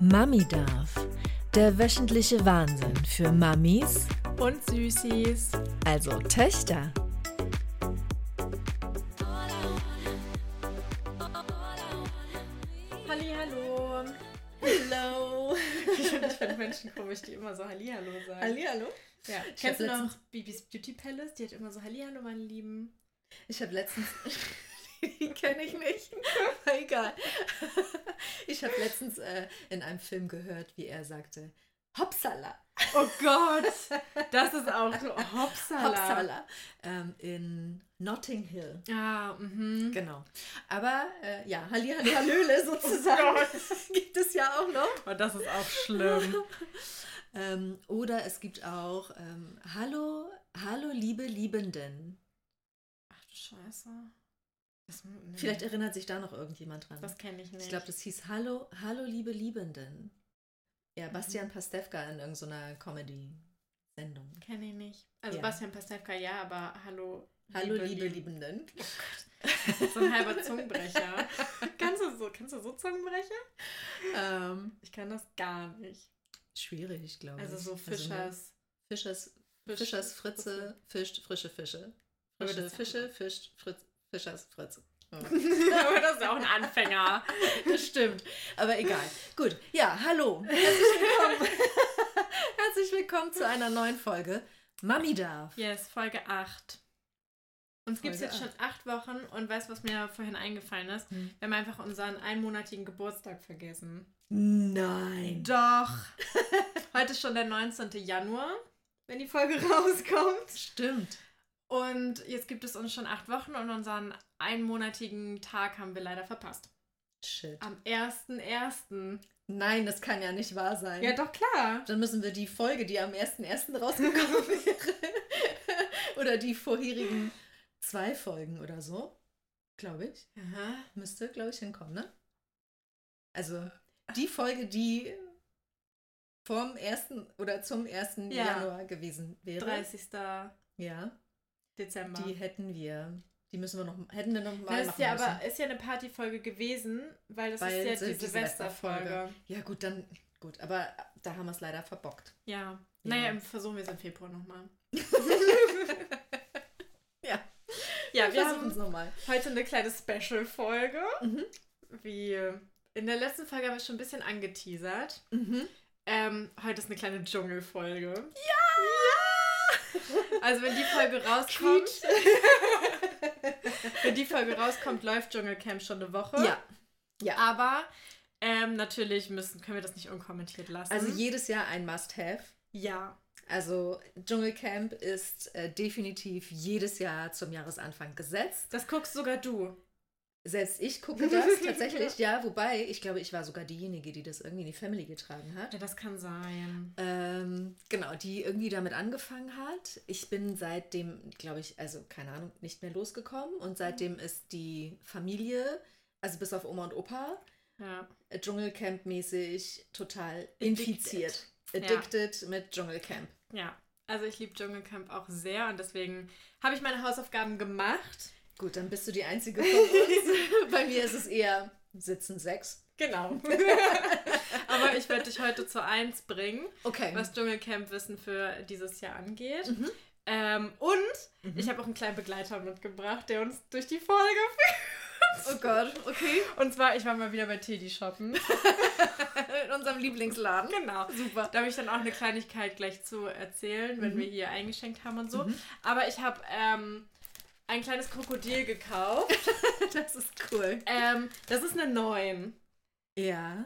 Mami darf. Der wöchentliche Wahnsinn für Mamis, Und Süßis. also Töchter. Komisch, die immer so Hallihallo sagen. Hallihallo. Ja. Ich Kennst du noch Bibis Beauty Palace? Die hat immer so Hallihallo, meine Lieben. Ich habe letztens. Die kenne ich nicht. Aber egal. Ich habe letztens äh, in einem Film gehört, wie er sagte: Hopsala. Oh Gott. Das ist auch so Hopsala. Hopsala. Ähm, in Notting Hill. Ah, mhm. Genau. Aber äh, ja, Hallihallo, Hallöle sozusagen. gibt es ja auch noch. Oh, das ist auch schlimm. Ähm, oder es gibt auch ähm, Hallo, Hallo, liebe Liebenden. Ach du Scheiße. Das, nee. Vielleicht erinnert sich da noch irgendjemand dran. Das kenne ich nicht. ich glaube, das hieß Hallo, Hallo, liebe Liebenden. Ja, Bastian Pastewka in irgendeiner Comedy-Sendung. Kenne ich nicht. Also Ja. Bastian Pastewka ja, aber hallo. Hallo, liebe, Lieb- Liebenden. So ein halber Zungenbrecher. kannst, du so, kannst du so Zungenbrecher? Ähm, Ich kann das gar nicht. Schwierig, glaube ich. Also so ne, Fischers. Fischers, Fisch- Fischers Fritze fischt frische Fische. Frische Fische fischt Fritz, Fischers Fritze. Ja. aber das ist auch ein Anfänger. Das stimmt. Aber egal. Gut. Ja, hallo. Herzlich willkommen. Herzlich willkommen zu einer neuen Folge Mami darf. Yes, Folge 8. Uns gibt es jetzt schon acht Wochen und weißt du, was mir vorhin eingefallen ist? Hm. Wir haben einfach unseren einmonatigen Geburtstag vergessen. Nein. Doch. Heute ist schon der 19. Januar, wenn die Folge rauskommt. Stimmt. Und jetzt gibt es uns schon acht Wochen und unseren einmonatigen Tag haben wir leider verpasst. Shit. Am 1.1. Nein, das kann ja nicht wahr sein. Ja, doch klar. Dann müssen wir die Folge, die am 1.1. rausgekommen wäre, oder die vorherigen zwei Folgen oder so, glaube ich, Aha. müsste, glaube ich, hinkommen, ne? Also die Folge, die vom 1. oder zum 1. Ja. Januar gewesen wäre. 30. Ja, Dezember. die hätten wir, die müssen wir noch, hätten wir noch mal Das ist machen ja müssen. aber ist ja eine Partyfolge gewesen, weil das Weil ist ja die. Silvesterfolge. Ja gut, dann, gut, aber da haben wir es leider verbockt. Ja. Ja. Naja, versuchen wir es im Februar nochmal. Ja, Ja, wir versuchen es haben nochmal. heute eine kleine Special-Folge. Mhm. Wie in der letzten Folge haben wir schon ein bisschen angeteasert. Mhm. Ähm, heute ist eine kleine Dschungelfolge. Ja! Also wenn die Folge rauskommt, wenn die Folge rauskommt, läuft Dschungelcamp schon eine Woche. Ja, ja. Aber ähm, natürlich müssen, können wir das nicht unkommentiert lassen. Also jedes Jahr ein Must-Have. ja. Also Dschungelcamp ist äh, definitiv jedes Jahr zum Jahresanfang gesetzt. Das guckst sogar du. Selbst ich gucke das tatsächlich, ja, wobei ich glaube, ich war sogar diejenige, die das irgendwie in die Family getragen hat. Ja, das kann sein. Ähm, genau, die irgendwie damit angefangen hat. Ich bin seitdem, glaube ich, also keine Ahnung, nicht mehr losgekommen und seitdem ist die Familie, also bis auf Oma und Opa, Ja. äh, Dschungelcamp-mäßig total infiziert. Addicted mit Dschungelcamp. Ja. Also ich liebe Dschungelcamp auch sehr und deswegen habe ich meine Hausaufgaben gemacht. Gut, dann bist du die einzige von uns. Bei mir ist es eher sitzen sechs. Genau. Aber ich werde dich heute zu eins bringen, Okay. was Dschungelcamp-Wissen für dieses Jahr angeht. Mhm. Ähm, und ich habe auch einen kleinen Begleiter mitgebracht, der uns durch die Folge Oh Gott, okay. führt. Und zwar, ich war mal wieder bei Teddy shoppen. In unserem Lieblingsladen. Genau. Super. Da habe ich dann auch eine Kleinigkeit gleich zu erzählen, wenn Mhm. wir hier eingeschenkt haben und so. Aber ich habe ähm, ein kleines Krokodil gekauft. Das ist cool. ähm, das ist eine 9. Ja.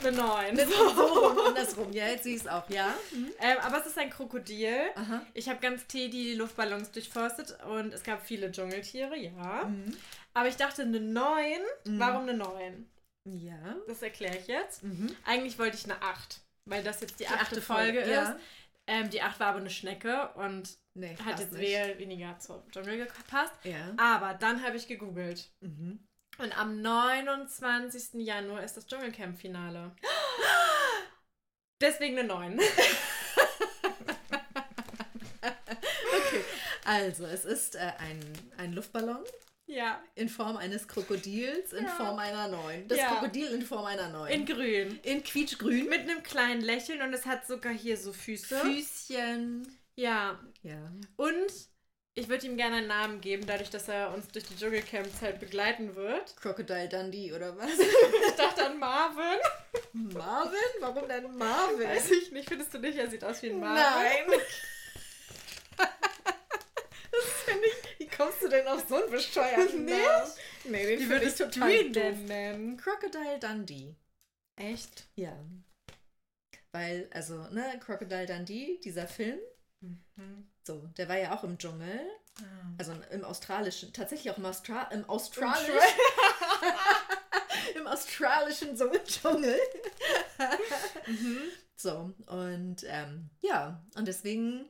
Eine 9. So rum, andersrum. Ja, jetzt sieh ich es auch, ja? Ähm, aber es ist ein Krokodil. Aha. Ich habe ganz Teddy die Luftballons durchforstet und es gab viele Dschungeltiere, ja. Mhm. Aber ich dachte, eine 9. Warum eine 9? Ja. Das erkläre ich jetzt. Mhm. Eigentlich wollte ich eine 8, weil das jetzt die, Die achte, achte Folge, Folge, ist. ja. Ähm, die 8 war aber eine Schnecke und Nee, hat jetzt nicht. weniger zum Dschungel gepasst. Ja. Aber dann habe ich gegoogelt. Mhm. Und am 29. Januar ist das Dschungelcamp-Finale. Deswegen eine 9. Okay. Also, es ist äh, ein, ein Luftballon Ja, in Form eines Krokodils in Ja. Form einer neuen. Das Ja. Krokodil in Form einer neuen. in grün. in quietschgrün. Mit einem kleinen Lächeln und es hat sogar hier so Füße. Füßchen. Ja, Ja. und ich würde ihm gerne einen Namen geben, dadurch, dass er uns durch die Dschungelcamp-Zeit begleiten wird. Crocodile Dundee oder was? Ich dachte an Marvin. Marvin? Warum denn Marvin? Weiß ich nicht, findest du nicht? Er sieht aus wie ein Marvin. Nein. das finde ich. Wie kommst du denn auf so einen bescheuerten? Namen? Nee, den Wie finde ich total doof. nennen? Crocodile Dundee. Echt? Ja. Weil, also, ne, Crocodile Dundee, dieser Film, Mhm. so, der war ja auch im Dschungel. Ah. Also im australischen, tatsächlich auch im, Austra im australischen. Im australischen so Dschungel. Mhm. So, und ähm, ja, und deswegen,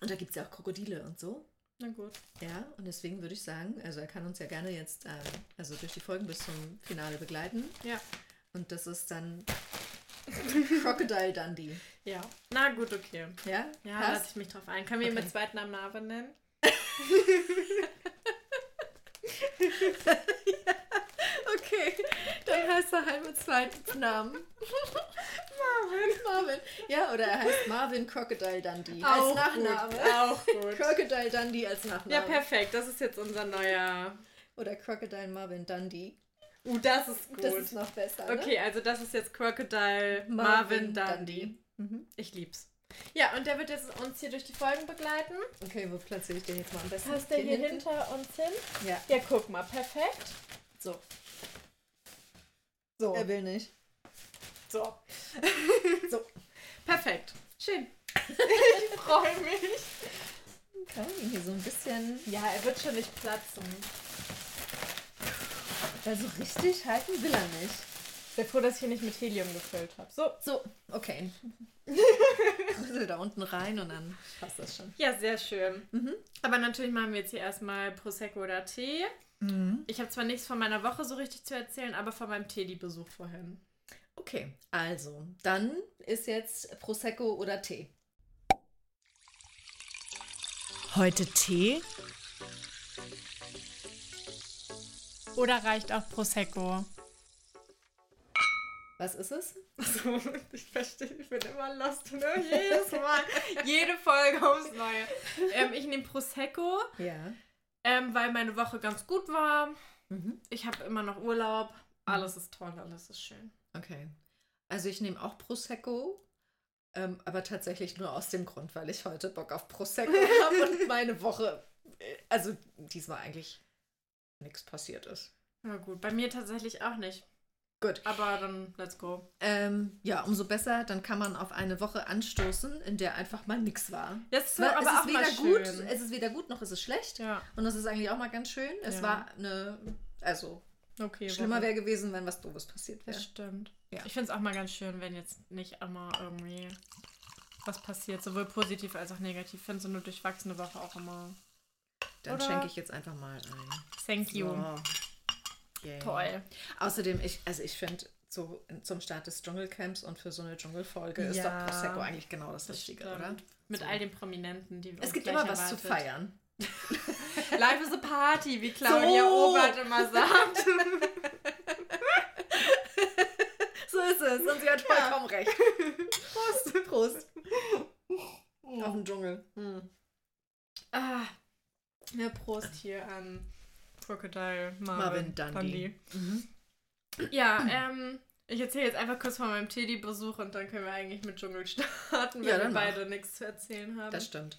und da gibt es ja auch Krokodile und so. Na gut. Ja, und deswegen würde ich sagen, also er kann uns ja gerne jetzt, ähm, also durch die Folgen bis zum Finale begleiten. Ja. Und das ist dann Crocodile Dundee. Ja. Na gut, okay. Ja? Ja, Passt? lasse ich mich drauf ein. Können wir ihn mit Zweitnamen Marvin nennen? Okay, dann heißt er halt mit zweiten Namen. Marvin. Marvin. Ja, oder er heißt Marvin Crocodile Dundee als Auch Nachname. Gut. Auch gut. Crocodile Dundee als Nachname. Ja, perfekt. Das ist jetzt unser neuer. Oder Crocodile Marvin Dundee. Uh, das ist gut. Das ist noch besser. Ne? okay, also das ist jetzt Crocodile Marvin, Dundee. Mhm. Ich lieb's. Ja, und der wird jetzt uns hier durch die Folgen begleiten. Okay, wo platziere ich den jetzt mal am besten? Passt der hier hinten? hinter uns hin? Ja. Ja, guck mal, perfekt. So. So. Er will nicht. So. So. Perfekt. Schön. ich freue mich. Okay, hier so ein bisschen. Ja, er wird schon nicht platzen. Weil so richtig halten will er nicht. Sehr froh, dass ich hier nicht mit Helium gefüllt habe. So. So, okay. also da unten rein und dann passt das schon. Ja, sehr schön. Mhm. Aber natürlich machen wir jetzt hier erstmal Prosecco oder Tee. Ich habe zwar nichts von meiner Woche so richtig zu erzählen, aber von meinem Teddy-Besuch vorhin. Okay, also, dann ist jetzt Prosecco oder Tee. Heute Tee? Oder reicht auch Prosecco? Was ist es? Also, ich verstehe, ich bin immer lost, ne? Jedes Mal. Jede Folge aufs Neue. Ähm, ich nehme Prosecco, Ja. Ähm, weil meine Woche ganz gut war. Mhm. Ich habe immer noch Urlaub. Alles ist toll, alles ist schön. Okay. Also ich nehme auch Prosecco, ähm, aber tatsächlich nur aus dem Grund, weil ich heute Bock auf Prosecco habe und meine Woche, äh, also diesmal eigentlich nichts passiert ist. Ja gut, bei mir tatsächlich auch nicht. Gut. Aber dann let's go. Ähm, ja, umso besser, dann kann man auf eine Woche anstoßen, in der einfach mal nichts war. Das ist Weil aber es ist auch weder gut, schön. es ist weder gut noch ist es schlecht. Ja, Und das ist eigentlich auch mal ganz schön. Es Ja. war eine, also okay. schlimmer wäre gewesen, wenn was Doofes passiert wäre. Das stimmt. Ja. Ich finde es auch mal ganz schön, wenn jetzt nicht immer irgendwie was passiert, sowohl positiv als auch negativ. Ich finde so eine durchwachsene Woche auch immer. Dann Oder- schenke ich jetzt einfach mal ein. Thank you. So. Yay. Toll. Außerdem, ich, also ich finde, so zum Start des Dschungelcamps und für so eine Dschungelfolge ist Ja. doch Prosecco eigentlich genau das, Das Richtige, stimmt. oder? Mit So. all den Prominenten, die Es uns gibt immer was zu erwartet. feiern. Life is a party, wie Claudia So. Obert immer sagt. So ist es. Und sie hat vollkommen recht. Prost. Prost. Auf den Dschungel. Hm. ah, ja, Prost hier an Crocodile Marvin, Marvin Dundee. Mhm. Ja, ähm, ich erzähle jetzt einfach kurz von meinem Teddy-Besuch und dann können wir eigentlich mit Dschungel starten, weil Ja, wir beide nichts zu erzählen haben. Das stimmt.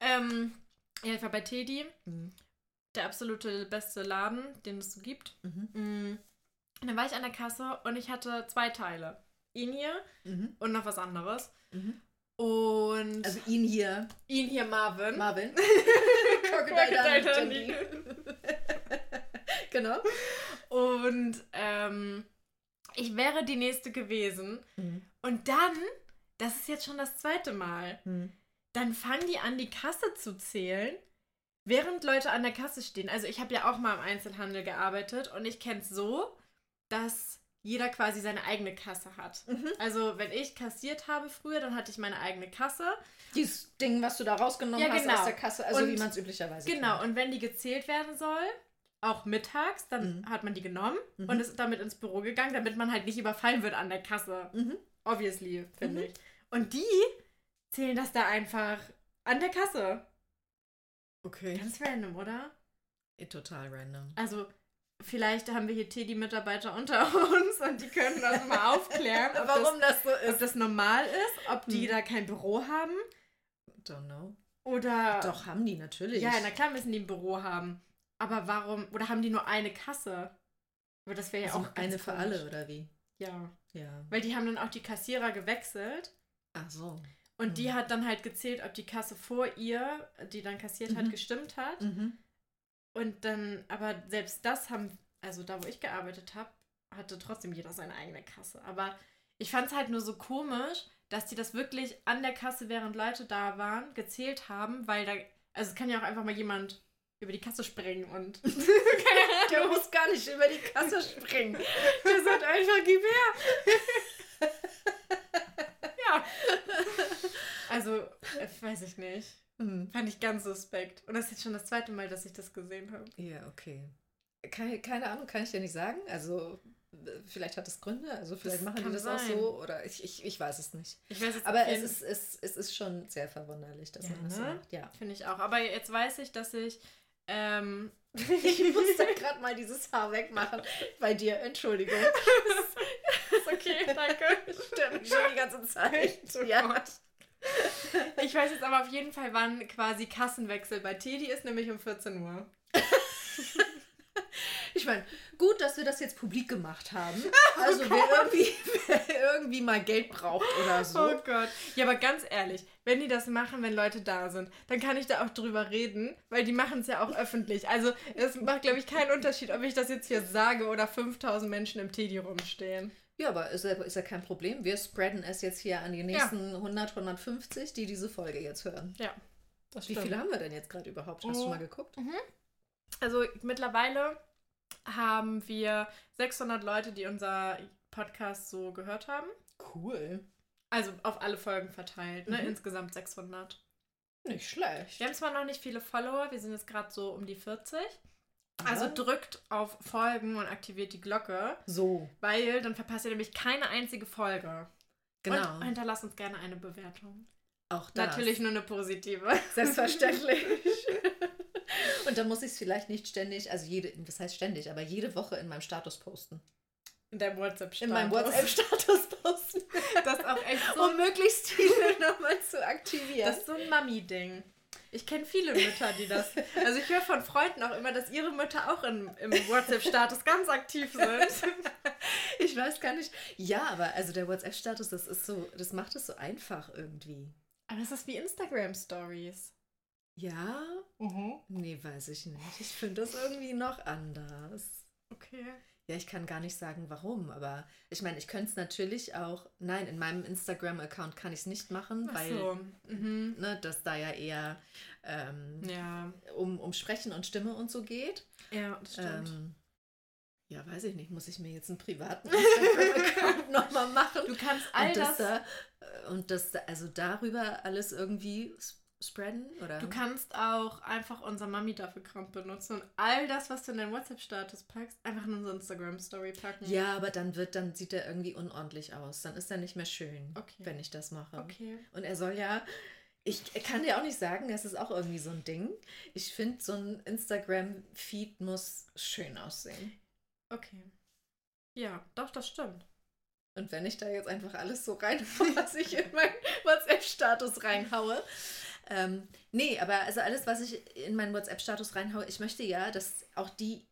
Ähm, ja, ich war bei Teddy, Mhm. der absolute beste Laden, den es so gibt. Mhm. Mm. Und dann war ich an der Kasse und ich hatte zwei Teile. Ihn hier Mhm. und noch was anderes. Mhm. Und Also ihn hier, ihn hier Marvin. Marvin. Crocodile Dundee. Genau. Und ähm, ich wäre die nächste gewesen. Mhm. Und dann, das ist jetzt schon das zweite Mal, Mhm. dann fangen die an, die Kasse zu zählen, während Leute an der Kasse stehen. Also ich habe ja auch mal im Einzelhandel gearbeitet und ich kenne es so, dass jeder quasi seine eigene Kasse hat. Mhm. Also wenn ich kassiert habe früher, dann hatte ich meine eigene Kasse. Dieses Ding, was du da rausgenommen Ja, hast genau. aus der Kasse, also Und- wie man es üblicherweise Genau, kennt. und wenn die gezählt werden soll, auch mittags, dann Mhm. hat man die genommen Mhm. und ist damit ins Büro gegangen, damit man halt nicht überfallen wird an der Kasse. Mhm. Obviously, finde Mhm. ich. Und die zählen das da einfach an der Kasse. Okay. Ganz random, oder? Total random. Also, vielleicht haben wir hier Teddy-Mitarbeiter unter uns und die können das mal aufklären, ob, Warum das so das, ob ist? das normal ist, ob die Hm. da kein Büro haben Don't know. oder. Doch, haben die natürlich. Ja, na klar müssen die ein Büro haben. Aber warum? Oder haben die nur eine Kasse? Aber das wäre ja also auch eine für komisch. alle, oder wie? Ja. Ja. Weil die haben dann auch die Kassierer gewechselt. Ach so. Und die Mhm. hat dann halt gezählt, ob die Kasse vor ihr, die dann kassiert hat, Mhm. gestimmt hat. Mhm. Und dann, aber selbst das haben, also da, wo ich gearbeitet habe, hatte trotzdem jeder seine eigene Kasse. Aber ich fand es halt nur so komisch, dass die das wirklich an der Kasse, während Leute da waren, gezählt haben, weil da, also es kann ja auch einfach mal jemand über die Kasse springen und keine Der muss gar nicht über die Kasse springen. der sagt einfach, gib her. ja. Also, weiß ich nicht. Hm. Fand ich ganz suspekt. Und das ist jetzt schon das zweite Mal, dass ich das gesehen habe. Ja, okay. Keine, keine Ahnung, kann ich dir nicht sagen. Also, vielleicht hat es Gründe, also vielleicht Das machen die das auch sein. so oder ich, ich, ich weiß es nicht. Ich weiß jetzt Aber es ist, es, es ist schon sehr verwunderlich, dass Ja, man das so ne? macht. Ja. Finde ich auch. Aber jetzt weiß ich, dass ich. Ähm, Ich muss da gerade mal dieses Haar wegmachen bei dir. Entschuldigung. ist okay, danke. Mich schon die ganze Zeit. Oh ja. Gott. Ich weiß jetzt aber auf jeden Fall, wann quasi Kassenwechsel bei Teddy ist, nämlich um 14 Uhr. Ich meine, gut, dass wir das jetzt publik gemacht haben. Also wer irgendwie, wer irgendwie mal Geld braucht oder so. Oh Gott. Ja, aber ganz ehrlich, wenn die das machen, wenn Leute da sind, dann kann ich da auch drüber reden, weil die machen es ja auch öffentlich. Also es macht, glaube ich, keinen Unterschied, ob ich das jetzt hier sage oder 5000 Menschen im Teddy rumstehen. Ja, aber ist ja, ist ja kein Problem. Wir spreaden es jetzt hier an die nächsten 100, 150, die diese Folge jetzt hören. Ja, das Wie viele haben wir denn jetzt gerade überhaupt? Hast du Oh. mal geguckt? Also mittlerweile haben wir 600 Leute, die unser Podcast so gehört haben. Cool. Also auf alle Folgen verteilt, ne? Mhm. Insgesamt 600. Nicht schlecht. Wir haben zwar noch nicht viele Follower, wir sind jetzt gerade so um die 40. Also drückt auf Folgen und aktiviert die Glocke, so. weil dann verpasst ihr nämlich keine einzige Folge. Genau. Und hinterlasst uns gerne eine Bewertung. Auch das. Natürlich nur eine positive. Selbstverständlich. Und dann muss ich es vielleicht nicht ständig, also jede, das heißt ständig, aber jede Woche in meinem Status posten. In deinem WhatsApp-Status. In meinem WhatsApp-Status posten. Das ist auch echt so. um möglichst viele nochmal zu aktivieren. Das ist so ein Mami-Ding. Ich kenne viele Mütter, die das. Also ich höre von Freunden auch immer, dass ihre Mütter auch in, im WhatsApp-Status ganz aktiv sind. ich weiß gar nicht. Ja, aber also der WhatsApp-Status, das ist so, das macht es so einfach irgendwie. Aber das ist wie Instagram-Stories. Ja? Nee, weiß ich nicht. Ich finde das irgendwie noch anders. Okay. Ja, ich kann gar nicht sagen, warum, aber ich meine, ich könnte es natürlich auch. Nein, in meinem Instagram-Account kann ich es nicht machen, Ach weil so. Mhm. ne, das da ja eher ähm, Ja. um, um Sprechen und Stimme und so geht. Ja, das stimmt. Ähm, ja, weiß ich nicht. Muss ich mir jetzt einen privaten Instagram-Account nochmal machen? du kannst all und das. da, äh, und das da, also darüber alles irgendwie spreaden? Oder? Du kannst auch einfach unser Mami-Dafür-Kram benutzen und all das, was du in deinen WhatsApp-Status packst, einfach in unsere Instagram-Story packen. ja, aber dann wird, dann sieht er irgendwie unordentlich aus. Dann ist er nicht mehr schön, Okay. wenn ich das mache. Okay. Und er soll ja, ich kann dir auch nicht sagen, das ist auch irgendwie so ein Ding. Ich finde, so ein Instagram-Feed muss schön aussehen. Okay. Ja, doch, das stimmt. Und wenn ich da jetzt einfach alles so reinhaue, was ich in meinen WhatsApp-Status reinhaue. Ähm, nee, aber also alles, was ich in meinen WhatsApp-Status reinhaue, ich möchte ja, dass auch die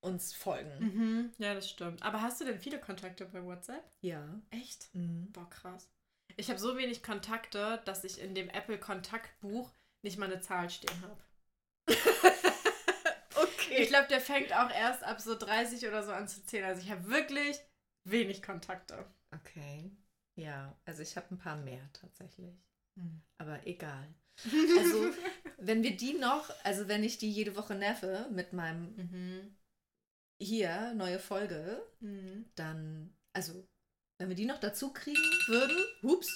uns folgen. Mhm. Ja, das stimmt. Aber hast du denn viele Kontakte bei WhatsApp? Ja. Echt? Mhm. Boah, krass. Ich habe so wenig Kontakte, dass ich in dem Apple-Kontaktbuch nicht mal eine Zahl stehen habe. okay. Ich glaube, der fängt auch erst ab so 30 oder so an zu zählen. Also ich habe wirklich wenig Kontakte. Okay. Ja, also ich habe ein paar mehr tatsächlich. Hm. Aber egal. Also, wenn wir die noch, also wenn ich die jede Woche nerve mit meinem Mhm. hier, neue Folge, Mhm. dann also, wenn wir die noch dazu kriegen würden, hups,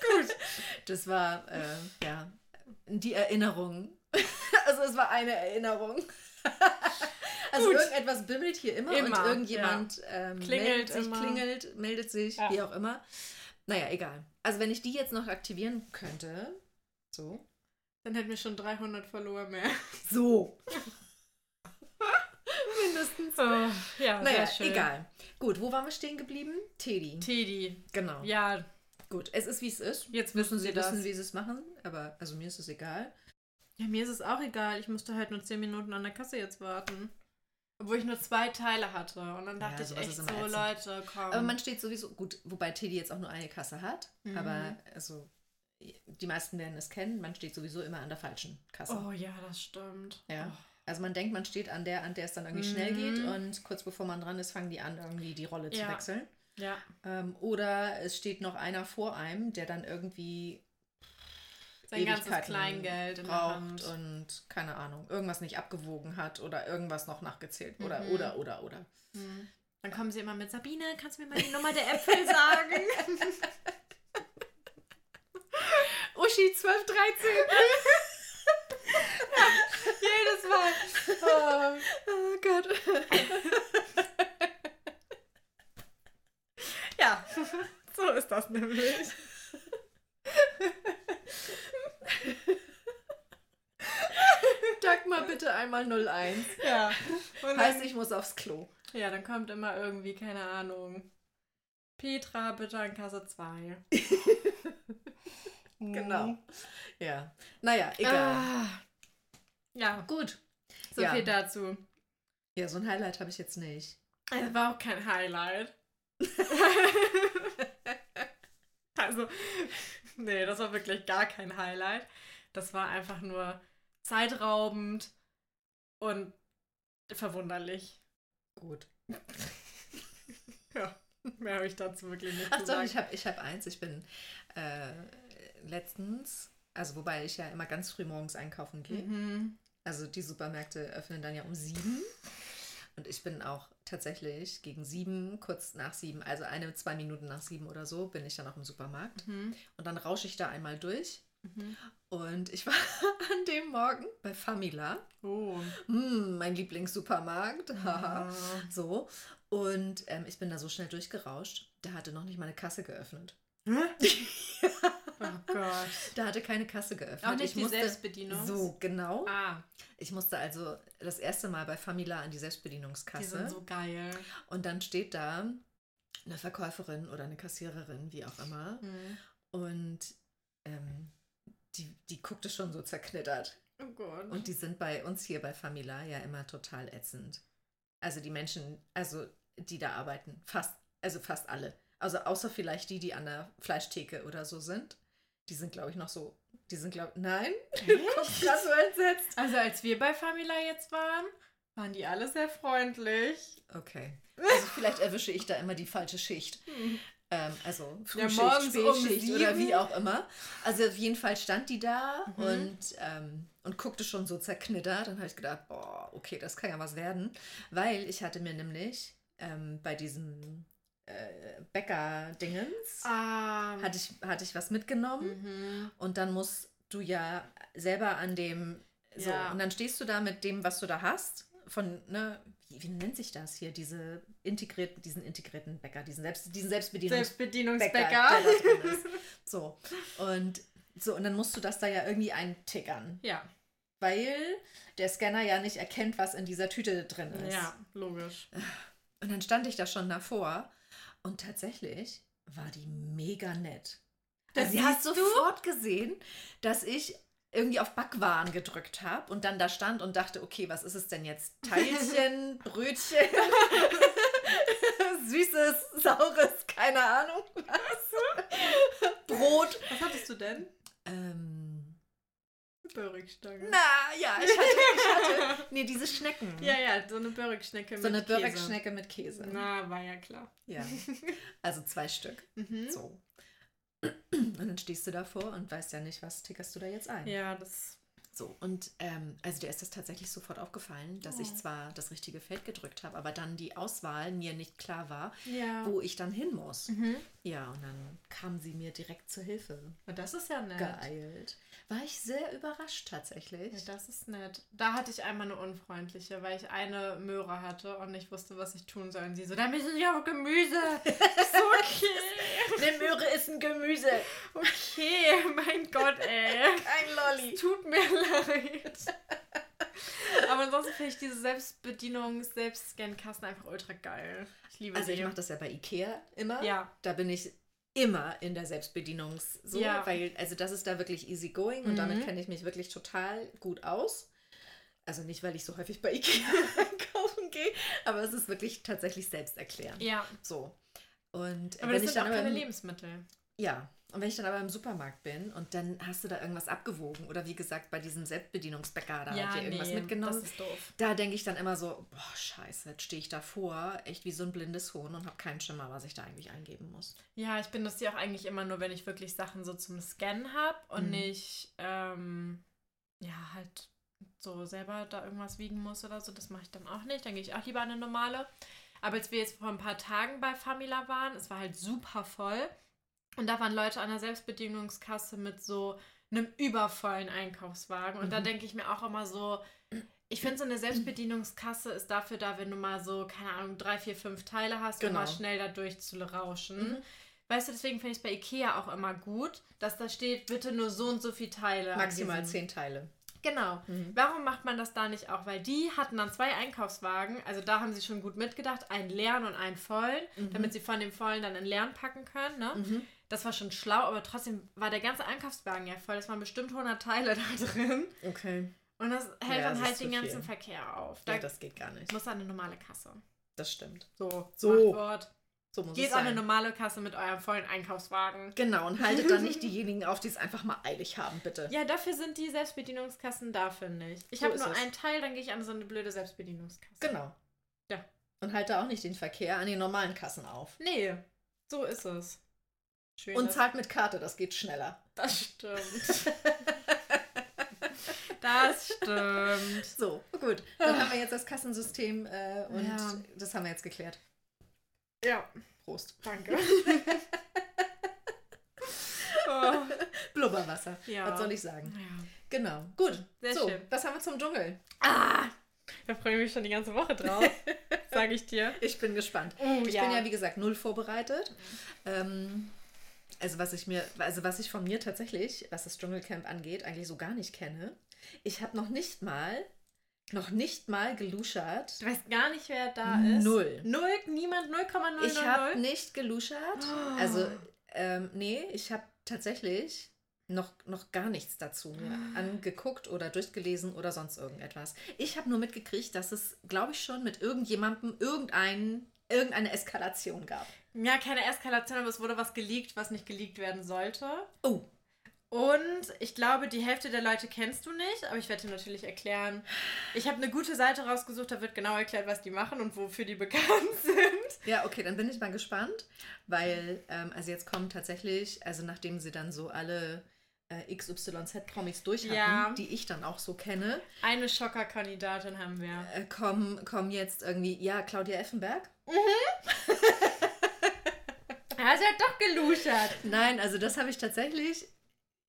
Gut. das war, äh, ja, die Erinnerung. also, es war eine Erinnerung. Also Gut. irgendetwas bimmelt hier immer, Immer, und irgendjemand ähm, Klingelt meldet sich, immer. klingelt, meldet sich, Ja. wie auch immer. Naja, egal. Also wenn ich die jetzt noch aktivieren könnte, so. Dann hätten wir schon 300 Follower mehr. So. Mindestens. Oh, ja, Naja, sehr schön. egal. Gut, wo waren wir stehen geblieben? Teddy. Teddy. Genau. Ja, Gut, es ist wie es ist. jetzt Müssen sie das. wissen, wie sie es machen, aber also mir ist es egal. Ja, mir ist es auch egal. Ich musste halt nur 10 Minuten an der Kasse jetzt warten. Obwohl ich nur zwei Teile hatte. Und dann dachte Ja, ich echt so, immer Leute, komm. Aber man steht sowieso, gut, wobei Teddy jetzt auch nur eine Kasse hat, Mhm. aber also die meisten werden es kennen, man steht sowieso immer an der falschen Kasse. oh ja, das stimmt. Ja. Oh. Also man denkt, man steht an der, an der es dann irgendwie schnell Mhm. geht und kurz bevor man dran ist, fangen die an, irgendwie die Rolle zu Ja. wechseln. Ja. Ähm, oder es steht noch einer vor einem, der dann irgendwie Sein ganzes Ewigkeiten Kleingeld in der braucht und keine Ahnung, irgendwas nicht abgewogen hat oder irgendwas noch nachgezählt oder Mhm. oder oder oder. Mhm. Dann kommen sie immer mit Sabine, kannst du mir mal die Nummer der Äpfel sagen? Uschi 12, 13. Jedes Mal. Oh Gott. Ja, so ist das nämlich. Dagmar bitte einmal 01. Ja. Und Heißt, ich muss aufs Klo. ja, dann kommt immer irgendwie, keine Ahnung. Petra, bitte an Kasse 2. Genau. Ja. Naja, egal. Ah. Ja, Gut. so Ja. viel dazu. Ja, so ein Highlight habe ich jetzt nicht. Es war auch kein Highlight. also, nee, das war wirklich gar kein Highlight. Das war einfach nur zeitraubend und verwunderlich. Gut. Ja, mehr habe ich dazu wirklich nicht Ach doch, sagen. ich habe ich hab eins. Ich bin äh, letztens, also wobei ich ja immer ganz früh morgens einkaufen gehe. Mhm. Also die Supermärkte öffnen dann ja um sieben. Und ich bin auch tatsächlich gegen sieben, kurz nach sieben, also eine, zwei Minuten nach sieben oder so, bin ich dann auch im Supermarkt. Mhm. Und dann rausche ich da einmal durch. Mhm. Und ich war an dem Morgen bei Famila. Oh. Hm, mein Lieblingssupermarkt. Haha. Ah. so. Und ähm, ich bin da so schnell durchgerauscht. Da hatte noch nicht mal eine Kasse geöffnet. Oh Gott. Da hatte keine Kasse geöffnet. Auch nicht ich die musste, Selbstbedienung. So, genau. Ah, Ich musste also das erste Mal bei Famila an die die Selbstbedienungskasse. sind so geil. und dann steht da eine Verkäuferin oder eine Kassiererin, wie auch immer. Mhm. Und ähm, die, die guckte schon so zerknittert. Oh Gott. Und die sind bei uns hier bei Famila ja immer total ätzend. Also die Menschen, also die da arbeiten, fast, also fast alle. Also außer vielleicht die, die an der Fleischtheke oder so sind. Die sind, glaube ich, noch so. Die sind, glaube ich, nein. Guckst gerade so entsetzt. Also als wir bei Famila jetzt waren, waren die alle sehr freundlich. Okay. Also vielleicht erwische ich da immer die falsche Schicht. Ähm, also Frühschicht, um Spätschicht oder sieben. wie auch immer. Also auf jeden Fall stand die da Mhm. und, ähm, und guckte schon so zerknittert. Dann habe ich gedacht, boah, okay, das kann ja was werden. Weil ich hatte mir nämlich ähm, bei diesem äh, Bäcker-Dingens Ah. hatte, ich, hatte ich was mitgenommen. Mhm. Und dann musst du ja selber an dem so. Ja. Und dann stehst du da mit dem, was du da hast. Von, ne, wie, wie nennt sich das hier? Diese integrierten, diesen integrierten Bäcker, diesen, Selbst, diesen Selbstbedienungsbäcker, Selbstbedienungsbäcker. So. Und so, und dann musst du das da ja irgendwie eintickern. Ja, Weil der Scanner ja nicht erkennt, was in dieser Tüte drin ist. ja, logisch. Und dann stand ich da schon davor und tatsächlich war die mega nett. Das sie hat siehst du? sofort gesehen, dass ich irgendwie auf Backwaren gedrückt habe und dann da stand und dachte, okay, was ist es denn jetzt? Teilchen, Brötchen, süßes, saures, keine Ahnung was. Brot. Was hattest du denn? Ähm, Börrigstange. na, ja, ich hatte, ich hatte, nee, diese Schnecken. Ja, ja, so eine Börrigschnecke so mit eine Käse. Börek-Schnecke mit Käse. Na, war ja klar. Ja, also zwei Stück. Mhm. So. Und dann stehst du davor und weißt ja nicht, was tickerst du da jetzt ein. Ja, das. So, und ähm, also der ist das tatsächlich sofort aufgefallen, dass ich Oh. zwar das richtige Feld gedrückt habe, aber dann die Auswahl mir nicht klar war, Ja. wo ich dann hin muss. Mhm. Ja, und dann kam sie mir direkt zur Hilfe Und das ist ja nett. geeilt. War ich sehr überrascht tatsächlich. Ja, das ist nett. Da hatte ich einmal eine unfreundliche, weil ich eine Möhre hatte und nicht wusste, was ich tun soll. Und sie so, da müssen Sie auch Gemüse. Ich so, okay. Eine Möhre ist ein Gemüse, Okay, mein Gott, ey. kein Lolli. Tut mir leid. Aber ansonsten finde ich diese Selbstbedienungs-, Selbstscan-Kassen einfach ultra geil. Ich liebe Also sie. ich mache das ja bei Ikea immer. Ja. Da bin ich immer in der Selbstbedienungs so, Ja. weil also das ist da wirklich easy going und Mhm. damit kenne ich mich wirklich total gut aus. Also nicht, weil ich so häufig bei Ikea einkaufen gehe, aber es ist wirklich tatsächlich selbsterklärend. Ja. So. Und Aber wenn das ich sind dann auch aber keine Lebensmittel. Ja, und wenn ich dann aber im Supermarkt bin und dann hast du da irgendwas abgewogen oder wie gesagt bei diesem Selbstbedienungsbäcker, da hat dir irgendwas mitgenommen. das ist doof. Da denke ich dann immer so, boah, scheiße, jetzt stehe ich davor, echt wie so ein blindes Huhn und habe keinen Schimmer, was ich da eigentlich eingeben muss. Ja, ich benutze die auch eigentlich immer nur, wenn ich wirklich Sachen so zum Scannen habe und Mhm. nicht, ähm, ja, halt so selber da irgendwas wiegen muss oder so. Das mache ich dann auch nicht. Dann gehe ich auch lieber an eine normale. Aber als wir jetzt vor ein paar Tagen bei Famila waren, es war halt super voll. Und da waren Leute an der Selbstbedienungskasse mit so einem übervollen Einkaufswagen. Und da Mhm. denke ich mir auch immer so, ich finde, so eine Selbstbedienungskasse ist dafür da, wenn du mal so, keine Ahnung, drei, vier, fünf Teile hast, um Genau. mal schnell da durchzurauschen. Mhm. Weißt du, deswegen finde ich es bei Ikea auch immer gut, dass da steht, bitte nur so und so viele Teile. Maximal zehn Teile. Genau. Mhm. Warum macht man das da nicht auch? Weil die hatten dann zwei Einkaufswagen, also da haben sie schon gut mitgedacht, einen leeren und einen vollen, Mhm. damit sie von dem vollen dann in leeren packen können. Ne? Mhm. Das war schon schlau, aber trotzdem war der ganze Einkaufswagen ja voll. Das waren bestimmt 100 Teile da drin. Okay. Und das hält Ja, dann halt den ganzen viel. Verkehr auf. Da Ja, das geht gar nicht. muss dann eine normale Kasse. Das stimmt. So, So. Machtwort. So muss Geht an eine normale Kasse mit eurem vollen Einkaufswagen. Genau, und haltet dann nicht diejenigen auf, die es einfach mal eilig haben, bitte. Ja, dafür sind die Selbstbedienungskassen da, finde ich. Ich So habe nur es. einen Teil, dann gehe ich an so eine blöde Selbstbedienungskasse. Genau. Ja. Und halte auch nicht den Verkehr an den normalen Kassen auf. Nee, so ist es. Schön. Und zahlt mit Karte, das geht schneller. Das stimmt. das stimmt. So, gut. Dann haben wir jetzt das Kassensystem äh, und Ja. das haben wir jetzt geklärt. Ja, Prost. danke. oh, Blubberwasser. ja. Was soll ich sagen? Ja. Genau. Gut. Sehr so, schön. was haben wir zum Dschungel? Ah, da freue ich mich schon die ganze Woche drauf, sage ich dir. Ich bin gespannt. Oh, Ich bin ja, wie gesagt, null vorbereitet. Ähm, also was ich mir, also was ich von mir tatsächlich, was das Dschungelcamp angeht, eigentlich so gar nicht kenne. Ich habe noch nicht mal, noch nicht mal geluschert. Du weißt gar nicht, wer da ist. Null. Null, niemand, 0,000. Ich habe nicht geluschert. Oh. Also, ähm, nee, ich habe tatsächlich noch, noch gar nichts dazu mir Ah. angeguckt oder durchgelesen oder sonst irgendetwas. Ich habe nur mitgekriegt, dass es, glaube ich, schon mit irgendjemandem irgendein, irgendeine Eskalation gab. Ja, keine Eskalation, aber es wurde was geleakt, was nicht geleakt werden sollte. Oh, Und ich glaube, die Hälfte der Leute kennst du nicht, aber ich werde dir natürlich erklären. Ich habe eine gute Seite rausgesucht, da wird genau erklärt, was die machen und wofür die bekannt sind. Ja, okay, dann bin ich mal gespannt, weil, ähm, also jetzt kommen tatsächlich, also nachdem sie dann so alle äh, XYZ-Comics durch hatten, Ja. die ich dann auch so kenne, Eine Schocker-Kandidatin haben wir. äh, kommen, kommen jetzt irgendwie, ja, Claudia Effenberg. Ja, sie hat doch geluschert. Nein, also das habe ich tatsächlich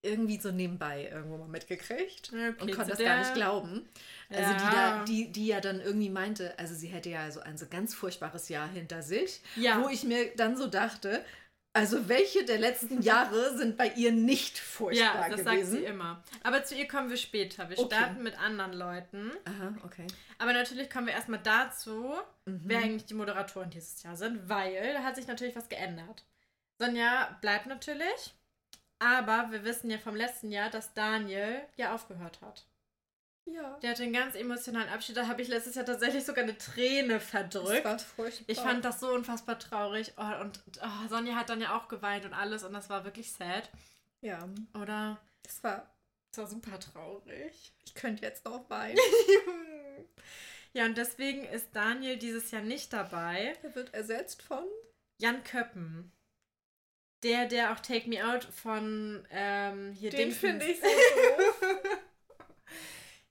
irgendwie so nebenbei irgendwo mal mitgekriegt Okay, und konnte das der- gar nicht glauben. Also die, Ja. da, die, die ja dann irgendwie meinte, also sie hätte ja so ein so ganz furchtbares Jahr hinter sich, Ja. wo ich mir dann so dachte, also welche der letzten Jahre sind bei ihr nicht furchtbar Ja, das sagt gewesen? sie immer. Aber zu ihr kommen wir später. Wir Okay. starten mit anderen Leuten. Aha, okay. Aber natürlich kommen wir erstmal dazu, Mhm. wer eigentlich die Moderatoren dieses Jahr sind, weil da hat sich natürlich was geändert. Sonja bleibt natürlich, aber wir wissen ja vom letzten Jahr, dass Daniel ja aufgehört hat. Ja. Der hatte einen ganz emotionalen Abschied. Da habe ich letztes Jahr tatsächlich sogar eine Träne Das verdrückt. war furchtbar. Ich fand das so unfassbar traurig. Oh, und oh, Sonja hat dann ja auch geweint und alles und das war wirklich sad. Ja, Oder? das war, Das war super traurig. ich könnte jetzt auch weinen. ja, und deswegen ist Daniel dieses Jahr nicht dabei. Er wird ersetzt von Jan Köppen. Der, der auch Take Me Out von ähm, hier Den finde ich so doof.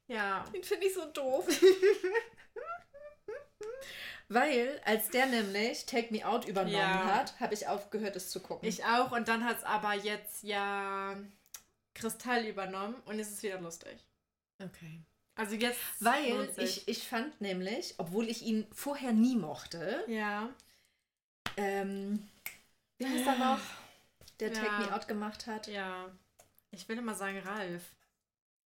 Ja. Den finde ich so doof. Weil, als der nämlich Take Me Out übernommen Ja. hat, habe ich aufgehört, es zu gucken. Ich auch. Und dann hat es aber jetzt ja Kristall übernommen und es ist wieder lustig. okay. Also jetzt. Weil ich, ich fand nämlich, obwohl ich ihn vorher nie mochte, Ja. ähm, wie heißt er noch, der Ja. Take Me Out gemacht hat? Ja. Ich will immer sagen Ralf.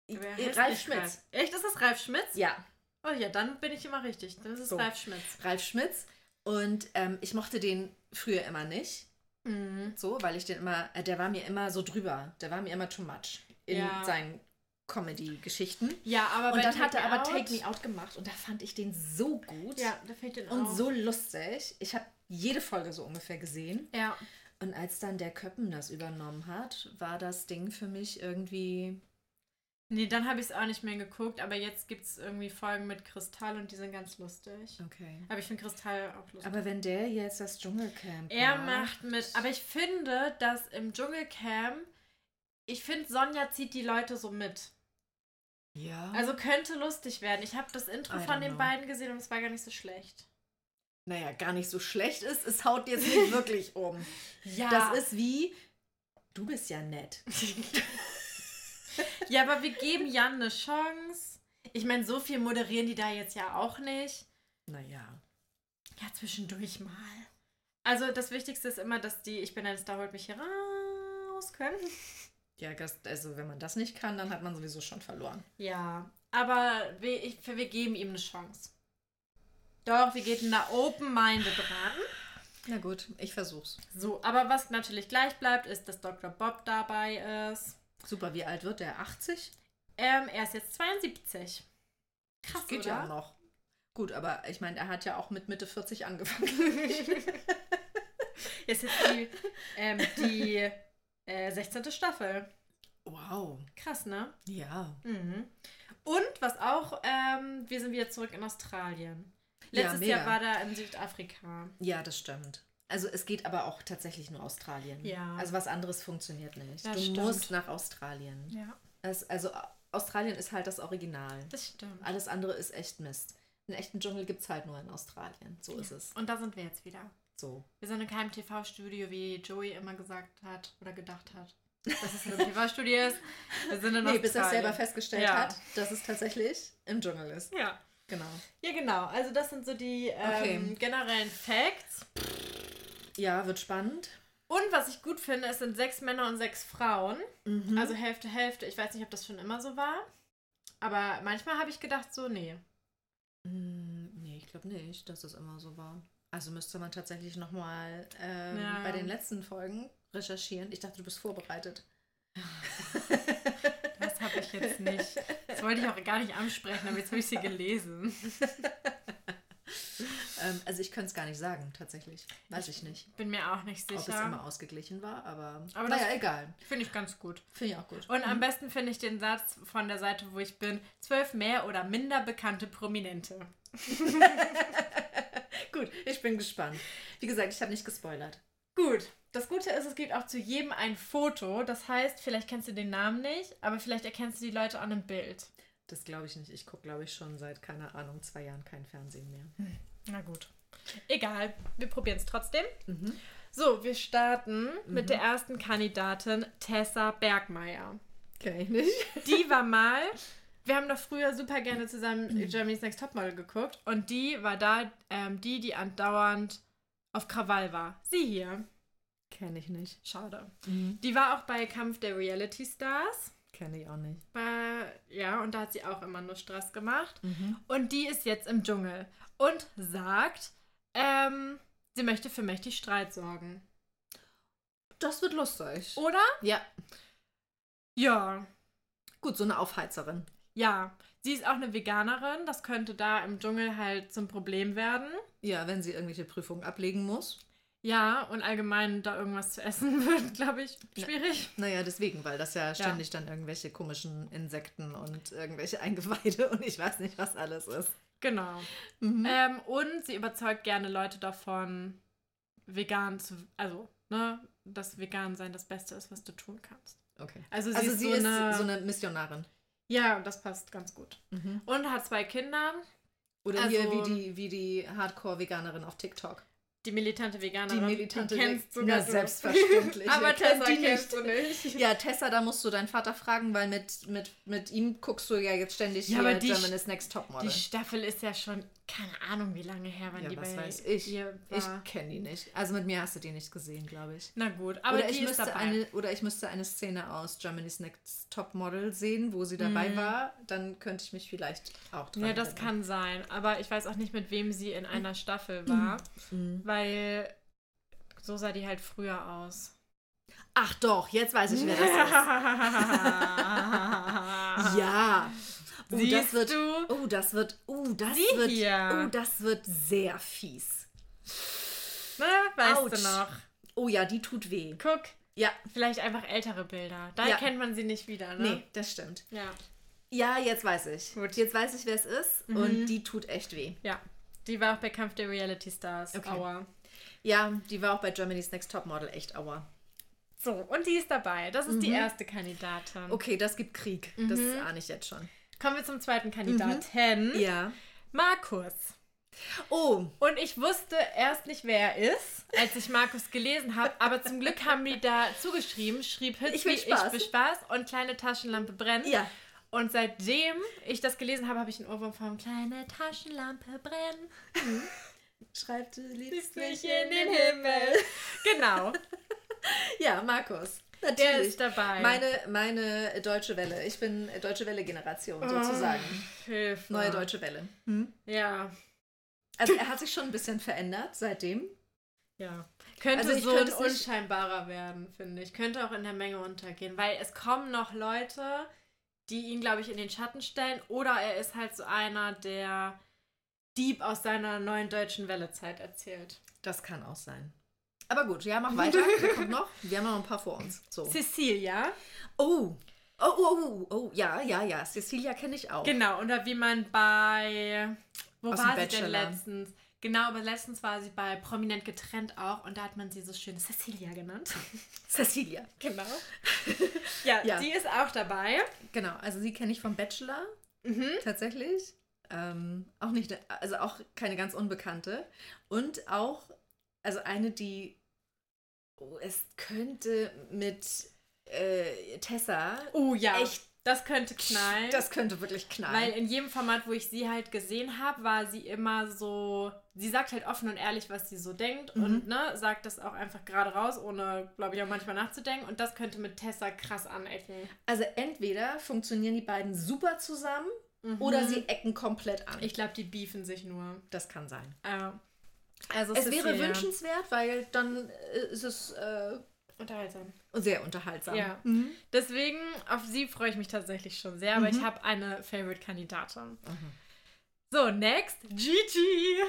Aber er Äh, heißt Ralf Schmitz. Echt, ist das Ralf Schmitz? Ja, Oh ja, dann bin ich immer richtig. Dann ist es So. Ralf Schmitz. Ralf Schmitz. Und ähm, ich mochte den früher immer nicht. Mhm. So, weil ich den immer, äh, der war mir immer so drüber. Der war mir immer too much in Ja. seinen Comedy-Geschichten. Ja, aber Und dann hat er aber Take Me Out gemacht und da fand ich den so gut Ja, da fehlt den und auch. so lustig. Ich habe jede Folge so ungefähr gesehen. Ja. Und als dann der Köppen das übernommen hat, war das Ding für mich irgendwie. Nee, dann habe ich es auch nicht mehr geguckt, aber jetzt gibt es irgendwie Folgen mit Kristall und die sind ganz lustig. Okay. Aber ich finde Kristall auch lustig. Aber wenn der jetzt das Dschungelcamp er macht mit, aber ich finde, dass im Dschungelcamp, ich finde, Sonja zieht die Leute so mit. Ja. Also könnte lustig werden. Ich habe das Intro von den know. beiden gesehen und es war gar nicht so schlecht. naja, gar nicht so schlecht ist. Es haut jetzt nicht wirklich um. Ja. Das ist wie. Du bist ja nett. ja, aber wir geben Jan eine Chance. Ich meine, so viel moderieren die da jetzt ja auch nicht. Naja. Ja, zwischendurch mal. Also das Wichtigste ist immer, dass die Ich bin ein Star holt mich hier raus können. Ja, also wenn man das nicht kann, dann hat man sowieso schon verloren. Ja, aber wir, ich, wir geben ihm eine Chance. Doch, wir gehen da open-minded ran. Na gut, ich versuch's. So, aber was natürlich gleich bleibt, ist, dass Dr. Bob dabei ist. Super, wie alt wird der? 80? Ähm, er ist jetzt 72. Krass, Geht oder? ja auch noch. Gut, aber ich meine, er hat ja auch mit Mitte 40 angefangen. Jetzt ist die, ähm, die äh, 16. Staffel. wow. Krass, ne? Ja. Mhm. Und was auch, ähm, wir sind wieder zurück in Australien. Ja, Letztes mega. Jahr war da in Südafrika. Ja, das stimmt. Also es geht aber auch tatsächlich nur Australien. Ja. Also was anderes funktioniert nicht. Das du stimmt. musst nach Australien. Ja, Es, also Australien ist halt das Original. das stimmt. Alles andere ist echt Mist. Einen echten Dschungel gibt es halt nur in Australien. So ist es. Und da sind wir jetzt wieder. So. Wir sind in keinem TV-Studio, wie Joey immer gesagt hat oder gedacht hat. Dass es ein TV-Studio ist. Wir sind in Nee, bis er selber festgestellt Ja. hat, dass es tatsächlich im Dschungel ist. Ja. Genau. Ja, genau. Also das sind so die ähm, Okay. generellen Facts. Ja, wird spannend. Und was ich gut finde, es sind sechs Männer und sechs Frauen. Mhm. Also Hälfte, Hälfte. Ich weiß nicht, ob das schon immer so war. Aber manchmal habe ich gedacht, so, nee. Mm, Nee, ich glaube nicht, dass das immer so war. Also müsste man tatsächlich nochmal ähm, Ja. bei den letzten Folgen recherchieren. Ich dachte, du bist vorbereitet. Das habe ich jetzt nicht. Das wollte ich auch gar nicht ansprechen, aber jetzt habe ich sie gelesen. Ähm, also ich könnte es gar nicht sagen, tatsächlich. Weiß ich nicht. Bin mir auch nicht Ob es sicher. immer ausgeglichen war, aber, Aber naja, egal. Finde ich ganz gut. Finde ich auch gut. Und am besten finde ich den Satz von der Seite, wo ich bin: zwölf mehr oder minder bekannte Prominente. gut, ich bin gespannt. Wie gesagt, ich habe nicht gespoilert. Gut. Das Gute ist, es gibt auch zu jedem ein Foto. Das heißt, vielleicht kennst du den Namen nicht, aber vielleicht erkennst du die Leute an einem Bild. Das glaube ich nicht. Ich gucke, glaube ich, schon seit, keine Ahnung, zwei Jahren kein Fernsehen mehr. Na gut. Egal, wir probieren es trotzdem. Mhm. So, wir starten mit der ersten Kandidatin, Tessa Bergmeier. Kenn ich nicht. Die war mal, wir haben doch früher super gerne zusammen Germany's Next Topmodel geguckt und die war da ähm, die, die andauernd auf Krawall war. Sie hier. Kenne ich nicht. Schade. Mhm. Die war auch bei Kampf der Reality Stars. Kenne ich auch nicht. Bei, ja, und da hat sie auch immer nur Stress gemacht. Mhm. Und die ist jetzt im Dschungel und sagt, ähm, sie möchte für mächtig Streit sorgen. Das wird lustig. Oder? Ja. Ja. Gut, so eine Aufheizerin. Ja. Sie ist auch eine Veganerin. Das könnte da im Dschungel halt zum Problem werden. Ja, wenn sie irgendwelche Prüfungen ablegen muss. Ja, und allgemein da irgendwas zu essen wird, glaube ich, schwierig. Naja, deswegen, weil das ja ständig dann irgendwelche komischen Insekten und irgendwelche Eingeweide und ich weiß nicht, was alles ist. Genau. Mhm. Ähm, und sie überzeugt gerne Leute davon, vegan zu, also, ne, dass vegan sein das Beste ist, was du tun kannst. Okay. Also sie Also ist sie so ist eine, so eine Missionarin. Ja, das passt ganz gut. Mhm. Und hat zwei Kinder. Oder Also- hier wie die, wie die Hardcore-Veganerin auf TikTok. Die militante Veganerin. Die militante die kennst sogar Na, du. selbstverständlich. Aber Tessa die kennst du nicht. Ja, Tessa, da musst du deinen Vater fragen, weil mit, mit, mit ihm guckst du ja jetzt ständig Ja, hier aber die Germany's Next Topmodel. Die Staffel ist ja schon, keine Ahnung, wie lange her, wann Ja, die was bei weiß ich. ihr Ich war. kenne die nicht. Also mit mir hast du die nicht gesehen, glaube ich. Na gut, aber oder, ich müsste eine, oder ich müsste eine Szene aus Germany's Next Topmodel sehen, wo sie dabei war. Dann könnte ich mich vielleicht auch dran Mhm. ja, das erinnern. kann sein. Aber ich weiß auch nicht, mit wem sie in einer Staffel war, Mhm. weil so sah die halt früher aus. Ach doch, jetzt weiß ich, wer das ist. Ja. Oh, Siehst das wird, du? Oh, das wird, oh, das Sie wird, hier. oh, das wird sehr fies. Na, weißt Autsch. du noch? Oh ja, die tut weh. Guck, Ja, vielleicht einfach ältere Bilder. Da Ja. erkennt man sie nicht wieder, ne? nee, das stimmt. Ja. Ja, jetzt weiß ich. Gut. Jetzt weiß ich, wer es ist Mhm. und die tut echt weh. Ja. Die war auch bei Kampf der Reality Stars. Okay. Aua. Ja, die war auch bei Germany's Next Topmodel echt aua. So, und die ist dabei. Das ist die Mhm. erste Kandidatin. Okay, das gibt Krieg. Das Mhm. ahne ich jetzt schon. Kommen wir zum zweiten Kandidaten. Ja. Markus. Oh, Und ich wusste erst nicht, wer er ist, als ich Markus gelesen habe. Aber zum Glück haben die da zugeschrieben, schrieb Hits Ich will wie Spaß. ich will Spaß und kleine Taschenlampe brennt. ja. Und seitdem ich das gelesen habe, habe ich einen Ohrwurm von kleine Taschenlampe brennt. Schreibt du Liebst mich in den Himmel. Genau, Ja, Markus. der Natürlich. ist dabei. Meine, meine Deutsche Welle. Ich bin Deutsche Welle-Generation Oh. sozusagen. Hilfe. Neue Deutsche Welle. Ja, Also er hat sich schon ein bisschen verändert seitdem. ja. Könnte Also so könnte unscheinbarer werden, finde ich. Könnte auch in der Menge untergehen, weil es kommen noch Leute, die ihn, glaube ich, in den Schatten stellen. Oder er ist halt so einer, der Dieb aus seiner neuen deutschen Welle-Zeit erzählt. Das kann auch sein. Aber gut, ja, mach weiter. Wer kommt noch? Wir haben noch ein paar vor uns. So. Cecilia. Oh. Oh, oh, oh, oh, ja, ja, ja. Cecilia kenne ich auch. Genau, oder wie man bei. Wo Aus war sie denn letztens? Genau, aber letztens war sie bei Prominent getrennt auch und da hat man sie so schön Cecilia genannt. Cecilia. Genau. ja, Ja. die ist auch dabei. Genau, also sie kenne ich vom Bachelor Mhm. tatsächlich. Ähm, auch nicht, also auch keine ganz unbekannte. Und auch, also eine, die, oh, es könnte mit äh, Tessa Oh ja, echt, das könnte knallen. das könnte wirklich knallen. weil in jedem Format, wo ich sie halt gesehen habe, war sie immer so, sie sagt halt offen und ehrlich, was sie so denkt Mhm. und ne, sagt das auch einfach gerade raus, ohne, glaube ich, auch manchmal nachzudenken. Und das könnte mit Tessa krass anecken. also entweder funktionieren die beiden super zusammen Mhm. oder sie ecken komplett an. Ich glaube, die beefen sich nur. das kann sein. Äh, also Es wäre wünschenswert, weil dann äh, ist es äh, Unterhaltsam. sehr unterhaltsam. Ja. Mhm. Deswegen, auf sie freue ich mich tatsächlich schon sehr, aber ich habe eine Favorite-Kandidatin. So, next, Gigi.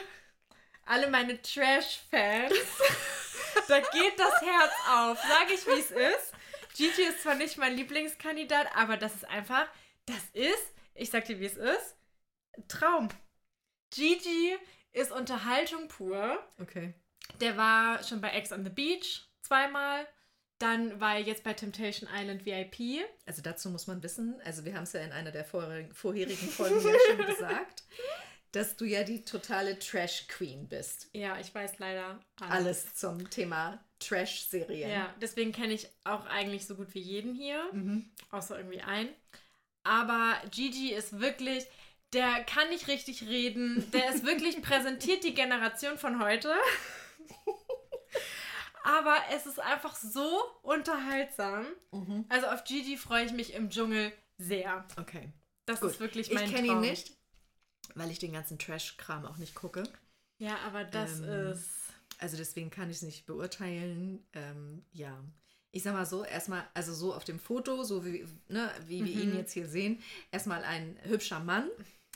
Alle meine Trash-Fans. da geht das Herz auf. Sag ich, wie es ist. Gigi ist zwar nicht mein Lieblingskandidat, aber das ist einfach, das ist, ich sag dir, wie es ist, Traum. Gigi ist Unterhaltung pur. Okay. Der war schon bei Ex on the Beach zweimal. Dann war er jetzt bei Temptation Island VIP. Also dazu muss man wissen, also wir haben es ja in einer der vorherigen, Folgen ja schon gesagt, dass du ja die totale Trash-Queen bist. Ja, ich weiß leider alles. Alles zum Thema Trash-Serien. Ja, deswegen kenne ich auch eigentlich so gut wie jeden hier, Mhm. außer irgendwie einen. Aber Gigi ist wirklich, der kann nicht richtig reden. Der ist wirklich präsentiert die Generation von heute. Aber es ist einfach so unterhaltsam. Mhm. Also auf Gigi freue ich mich im Dschungel sehr. Okay. Das Gut. ist wirklich Ich mein kenne ihn nicht, weil ich den ganzen Trash-Kram auch nicht gucke. Ja, aber das Ähm, ist. Also deswegen kann ich es nicht beurteilen. Ähm, ja. Ich sag mal so, erstmal, also so auf dem Foto, so wie, ne, wie wir ihn Mhm. jetzt hier sehen, erstmal ein hübscher Mann.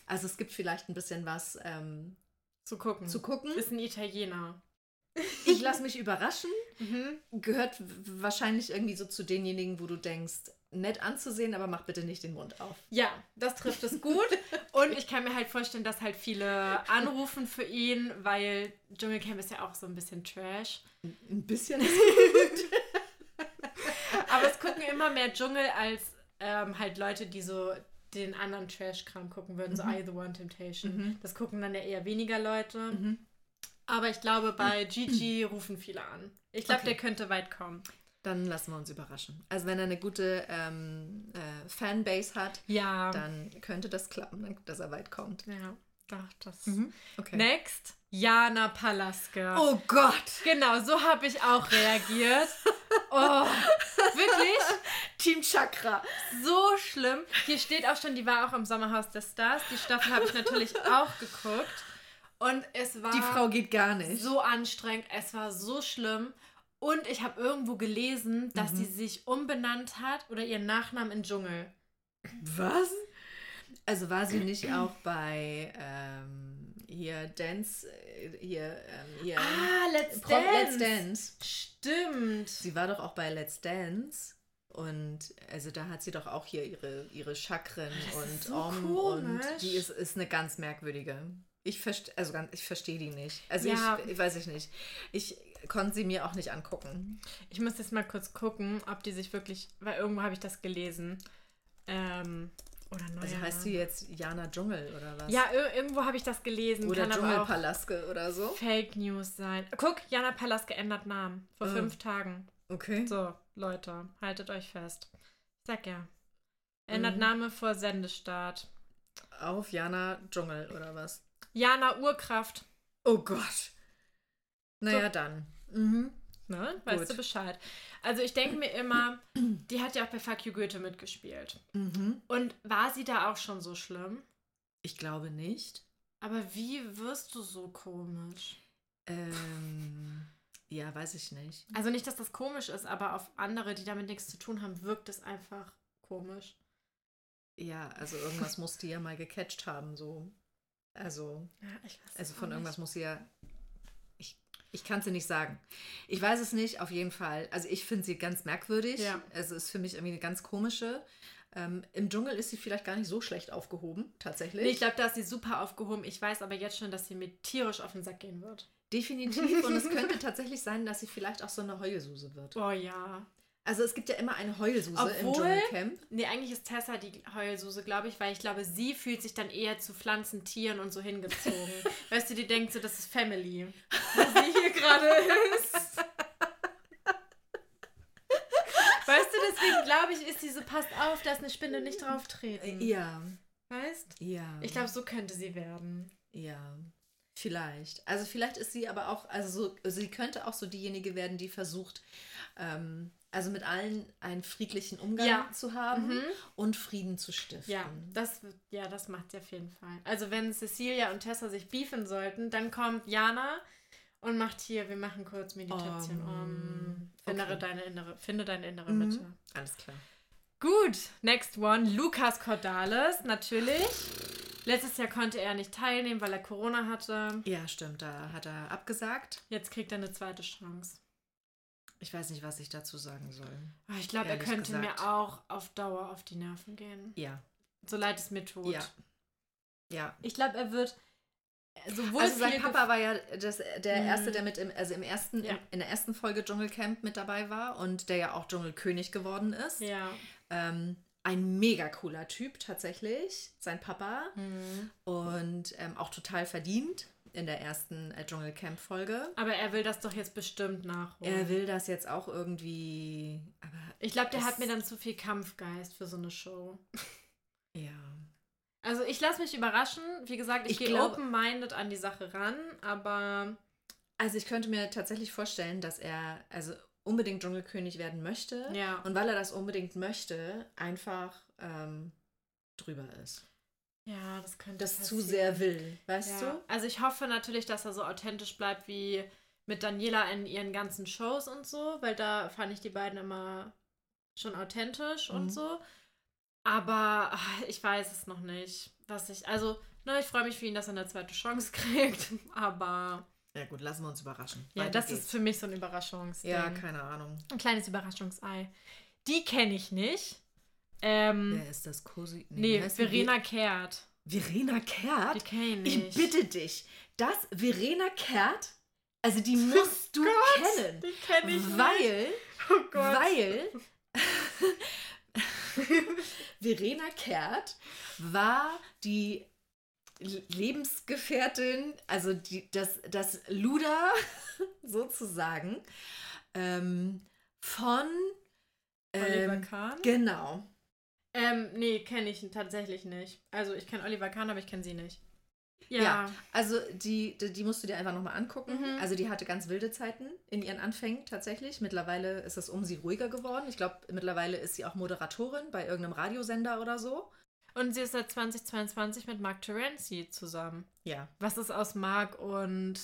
Also es gibt vielleicht ein bisschen was ähm, Zu gucken. zu gucken. Ist ein Italiener. Ich lasse mich überraschen. Mhm. Gehört wahrscheinlich irgendwie so zu denjenigen, wo du denkst, nett anzusehen, aber mach bitte nicht den Mund auf. Ja, das trifft es gut. Und ich kann mir halt vorstellen, dass halt viele anrufen für ihn, weil Dschungelcamp ist ja auch so ein bisschen Trash. Ein bisschen. Aber es gucken immer mehr Dschungel als ähm, halt Leute, die so den anderen Trash-Kram gucken würden, so Mhm. I The One Temptation. Mhm. Das gucken dann ja eher weniger Leute. Mhm. Aber ich glaube, bei Gigi rufen viele an. Ich glaube, Okay. der könnte weit kommen. Dann lassen wir uns überraschen. Also wenn er eine gute ähm, äh, Fanbase hat, Ja. dann könnte das klappen, dass er weit kommt. Ja, doch, das. Okay. Next, Jana Palaske. Oh Gott! Genau, so habe ich auch reagiert. Oh, wirklich Team Chakra. so schlimm. Hier steht auch schon, die war auch im Sommerhaus der Stars. Die Staffel habe ich natürlich auch geguckt. Und es war Die Frau geht gar nicht. so anstrengend. Es war so schlimm. Und ich habe irgendwo gelesen, dass Mhm. sie sich umbenannt hat oder ihren Nachnamen in Dschungel. Was? Also war sie nicht auch bei ähm, hier Dance, äh, hier, ähm, hier Ah, Let's Prom- Dance. Let's Dance. Stimmt. Sie war doch auch bei Let's Dance. Und also da hat sie doch auch hier ihre, ihre Chakren Das und ist so Om und die ist, ist eine ganz merkwürdige. Ich verstehe, also ganz, ich verstehe die nicht. Also Ja. ich, ich weiß ich nicht. Ich konnte sie mir auch nicht angucken. Ich muss jetzt mal kurz gucken, ob die sich wirklich, weil irgendwo habe ich das gelesen. Ähm, oder neuer Also heißt sie Name. jetzt Jana Dschungel oder was? Ja, ir irgendwo habe ich das gelesen. Oder Kann aber auch Dschungelpalaske oder so. Fake News sein. Guck, Jana Palaske ändert Namen. Vor Oh. fünf Tagen. Okay. So, Leute, haltet euch fest. Ich sag ja. Ändert Mhm. Name vor Sendestart. Auf Jana Dschungel oder was? Jana Urkraft. Oh Gott. Naja, So. dann. Mhm. Ne? Weißt Gut. du Bescheid. Also ich denke mir immer, die hat ja auch bei Fuck You Goethe mitgespielt. Mhm. Und war sie da auch schon so schlimm? Ich glaube nicht. Aber wie wirst du so komisch? Ähm, ja, weiß ich nicht. Also nicht, dass das komisch ist, aber auf andere, die damit nichts zu tun haben, wirkt es einfach komisch. Ja, also irgendwas muss die ja mal gecatcht haben, so. Also, Ja, also von irgendwas muss sie ja. Ich, kann es dir nicht sagen. Ich weiß es nicht, auf jeden Fall. Also ich finde sie ganz merkwürdig. Ja. Also ist für mich irgendwie eine ganz komische. Ähm, Im Dschungel ist sie vielleicht gar nicht so schlecht aufgehoben, tatsächlich. Nee, ich glaube, da ist sie super aufgehoben. Ich weiß aber jetzt schon, dass sie mir tierisch auf den Sack gehen wird. Definitiv. Und es könnte tatsächlich sein, dass sie vielleicht auch so eine Heulsuse wird. Oh ja. Also es gibt ja immer eine Heulsuse im Obwohl- Dschungelcamp. Nee, eigentlich ist Tessa die Heulsuse, glaube ich, weil ich glaube, sie fühlt sich dann eher zu Pflanzen, Tieren und so hingezogen. weißt du, die denkt so, das ist Family. Wo sie hier gerade ist. Weißt du, deswegen glaube ich, ist sie so, passt auf, da ist eine Spinne nicht drauf treten. Ja, Weißt? ja. Ich glaube, so könnte sie werden. Ja, vielleicht. Also vielleicht ist sie aber auch, also so, sie könnte auch so diejenige werden, die versucht, ähm, also mit allen einen friedlichen Umgang Ja. zu haben Mhm. und Frieden zu stiften. Ja, das, ja, das macht sie auf jeden Fall. Also wenn Cecilia und Tessa sich beefen sollten, dann kommt Jana und macht hier, wir machen kurz Meditation. Um, Um, finde, okay. deine innere, finde deine innere Mhm. Mitte. Alles klar. Gut, next one. Lukas Cordalis, natürlich. Letztes Jahr konnte er nicht teilnehmen, weil er Corona hatte. Ja, stimmt, da hat er abgesagt. Jetzt kriegt er eine zweite Chance. Ich weiß nicht, was ich dazu sagen soll. Ah, Ich glaube, er könnte gesagt. mir auch auf Dauer auf die Nerven gehen. Ja, So leid es mir tut. ja. Ja. Ich glaube, er wird sowohl Also sein Papa war ja das, der Mhm. Erste, der mit im, also im ersten, Ja. in der ersten Folge Dschungelcamp mit dabei war und der ja auch Dschungelkönig geworden ist. Ja. Ähm, ein mega cooler Typ tatsächlich, sein Papa. Mhm. Und ähm, auch total verdient in der ersten äh, Dschungelcamp-Folge. Aber er will das doch jetzt bestimmt nachholen. Er will das jetzt auch irgendwie, aber Ich glaube, der hat mir dann zu viel Kampfgeist für so eine Show. ja. Also ich lasse mich überraschen. Wie gesagt, ich, Ich gehe open-minded an die Sache ran, aber Also ich könnte mir tatsächlich vorstellen, dass er also unbedingt Dschungelkönig werden möchte. ja. Und weil er das unbedingt möchte, einfach ähm, drüber ist. Ja, das könnte Das zu passieren. sehr will, weißt ja. du? Also ich hoffe natürlich, dass er so authentisch bleibt wie mit Daniela in ihren ganzen Shows und so, weil da fand ich die beiden immer schon authentisch Mhm. und so. Aber ach, ich weiß es noch nicht, was ich. Also, ne, ich freue mich für ihn, dass er eine zweite Chance kriegt. Aber Ja gut, lassen wir uns überraschen. ja, Weiter das geht's. ist für mich so ein Überraschungsding. Ja, keine Ahnung. Ein kleines Überraschungsei. Die kenne ich nicht. Ähm, Wer ist das? Cosi? nee, die? Verena Kehrt. Verena Die Kehrt? kenne ich Ich nicht. bitte dich, das Verena Kehrt, also die musst du kennen. Die kenne ich nicht. Weil, Oh Gott. weil Verena Kehrt war die Lebensgefährtin, also die, das, das Luder sozusagen ähm, von Oliver ähm, Kahn? Genau. Ähm, nee, kenne ich tatsächlich nicht. Also ich kenne Oliver Kahn, aber ich kenne sie nicht. Ja. Ja. Also die, die, die musst du dir einfach nochmal angucken. Mhm. Also die hatte ganz wilde Zeiten in ihren Anfängen tatsächlich. Mittlerweile ist es um sie ruhiger geworden. Ich glaube, mittlerweile ist sie auch Moderatorin bei irgendeinem Radiosender oder so. Und sie ist seit 2022 mit Mark Terenzi zusammen. Ja. Was ist aus Mark und.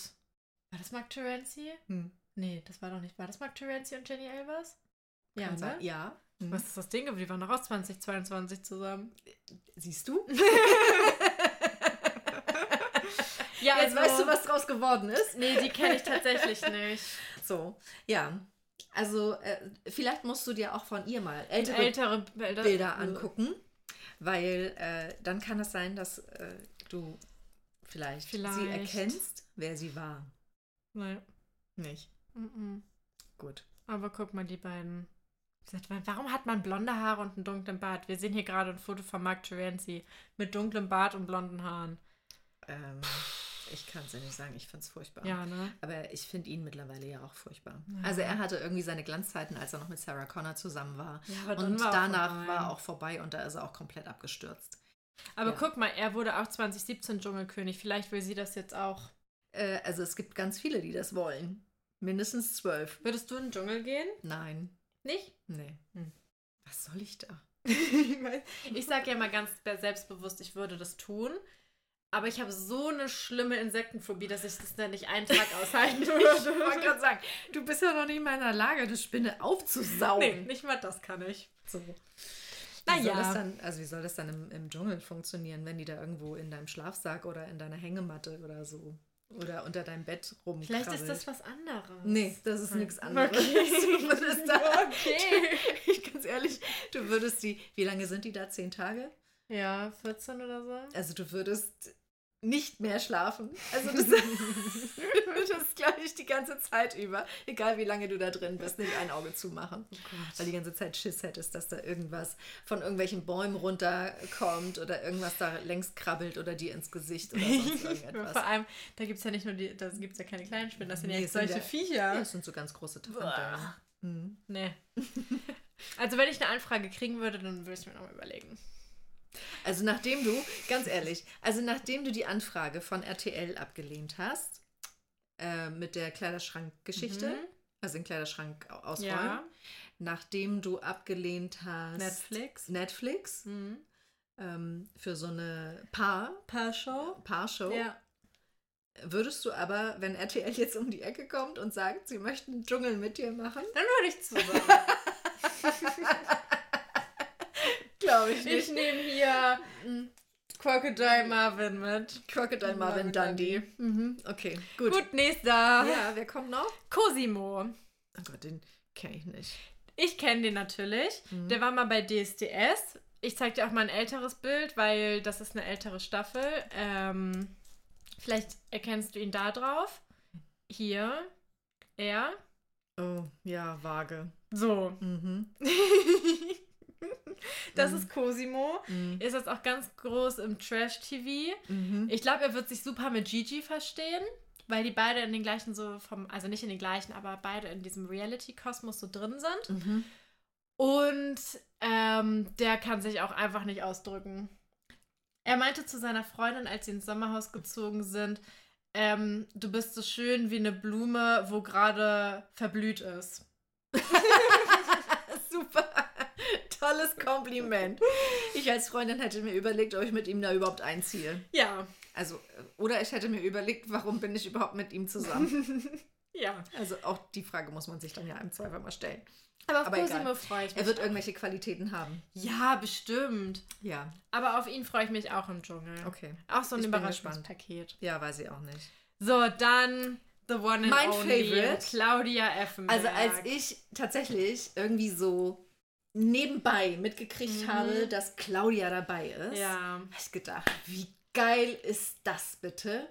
War das Mark Terenzi? Hm. Nee, das war doch nicht. War das Mark Terenzi und Jenny Elvers? Ja, Kann ne? sein. Ja. Hm. Was ist das Ding? Aber die waren doch auch 2022 zusammen. Siehst du? Ja, Jetzt weißt du, was draus geworden ist. Nee, die kenne ich tatsächlich nicht. So, ja. Also, äh, vielleicht musst du dir auch von ihr mal ältere Ältere Bilder, Bilder angucken, weil äh, dann kann es sein, dass äh, du vielleicht, sie Vielleicht. erkennst, wer sie war. Nee. Nicht. Mhm. Gut. Aber guck mal, die beiden. Wann- Warum hat man blonde Haare und einen dunklen Bart? Wir sehen hier gerade ein Foto von Mark Terenzi mit dunklem Bart und blonden Haaren. Ähm, ich kann es ja nicht sagen, ich finde es furchtbar. Ja, ne? Aber ich finde ihn mittlerweile ja auch furchtbar. Ja. Also er hatte irgendwie seine Glanzzeiten, als er noch mit Sarah Connor zusammen war. Ja, und war auch danach vorbei. war auch vorbei und da ist er auch komplett abgestürzt. Aber Ja. guck mal, er wurde auch 2017 Dschungelkönig. Vielleicht will sie das jetzt auch. Äh, also es gibt ganz viele, die das wollen. Mindestens zwölf. Würdest du in den Dschungel gehen? Nein. Nicht? Nee. Hm. Was soll ich da? ich sage ja mal ganz selbstbewusst, ich würde das tun. Aber ich habe so eine schlimme Insektenphobie, dass ich das dann nicht einen Tag aushalten Ich wollte würde. gerade sagen, du bist ja noch nicht mal in der Lage, eine Spinne aufzusaugen. nee, nicht mal das kann ich. So. Wie Naja. soll das dann, also wie soll das dann im, im Dschungel funktionieren, wenn die da irgendwo in deinem Schlafsack oder in deiner Hängematte oder so oder unter deinem Bett rumkrabbelt? Vielleicht ist das was anderes. Nee, das ist Hm. nichts anderes. Okay. Du würdest da, Okay. ich ganz ehrlich, du würdest die, wie lange sind die da? Zehn Tage? Ja, 14 oder so. Also du würdest nicht mehr schlafen. Also das, das glaube ich die ganze Zeit über, egal wie lange du da drin bist, nicht ein Auge zumachen. Weil die ganze Zeit Schiss hättest, dass da irgendwas von irgendwelchen Bäumen runterkommt oder irgendwas da längs krabbelt oder dir ins Gesicht oder sonst irgendetwas. Vor allem, da gibt es ja nicht nur die, da gibt es ja keine kleinen Spinnen, das sind ja Nee, sind solche ja- Viecher. Ja, das sind so ganz große Taranteln. Mhm. Nee. Also wenn ich eine Anfrage kriegen würde, dann würde ich mir nochmal überlegen. Also nachdem du, ganz ehrlich, also nachdem du die Anfrage von RTL abgelehnt hast, äh, mit der Kleiderschrankgeschichte, Mhm. also den Kleiderschrank au- ausräumen, Ja. nachdem du abgelehnt hast Netflix. Netflix Mhm. ähm, für so eine Paar, Paar-Show. Paarshow, Ja. würdest du aber, wenn RTL jetzt um die Ecke kommt und sagt, sie möchten einen Dschungel mit dir machen, Dann würde ich zusammen. Glaube ich ich nehme hier Crocodile Marvin mit. Crocodile Marvin Marvin Dundee. Mhm. Okay, gut. Gut, nächster. Ja, wer kommt noch? Cosimo. Oh Gott, den kenne ich nicht. Ich kenne den natürlich. Mhm. Der war mal bei DSDS. Ich zeige dir auch mal ein älteres Bild, weil das ist eine ältere Staffel. Ähm, vielleicht erkennst du ihn da drauf. Hier. Er. Oh, ja, vage. So. Mhm. Das Mhm. ist Cosimo. Mhm. Ist jetzt auch ganz groß im Trash-TV. Mhm. Ich glaube, er wird sich super mit Gigi verstehen, weil die beide in den gleichen so vom, also nicht in den gleichen, aber beide in diesem Reality-Kosmos so drin sind. Mhm. Und ähm, der kann sich auch einfach nicht ausdrücken. Er meinte zu seiner Freundin, als sie ins Sommerhaus gezogen sind, ähm, du bist so schön wie eine Blume, wo gerade verblüht ist. Super. Tolles Kompliment. Ich als Freundin hätte mir überlegt, ob ich mit ihm da überhaupt einziehe. Ja. Also, oder ich hätte mir überlegt, warum bin ich überhaupt mit ihm zusammen? Ja. Also auch die Frage muss man sich dann ja im Zweifel mal stellen. Aber auf Aber Cosimo freue ich mich. Er wird auch. irgendwelche Qualitäten haben. Ja, bestimmt. Ja, Aber auf ihn freue ich mich auch im Dschungel. okay. Auch so ein Überraschungspaket. Ja, weiß ich auch nicht. So, dann The One and Mein Only, Favorite. Claudia Effenberg. Also als ich tatsächlich irgendwie so nebenbei mitgekriegt Mhm. habe, dass Claudia dabei ist, Ja, habe ich gedacht, wie geil ist das bitte?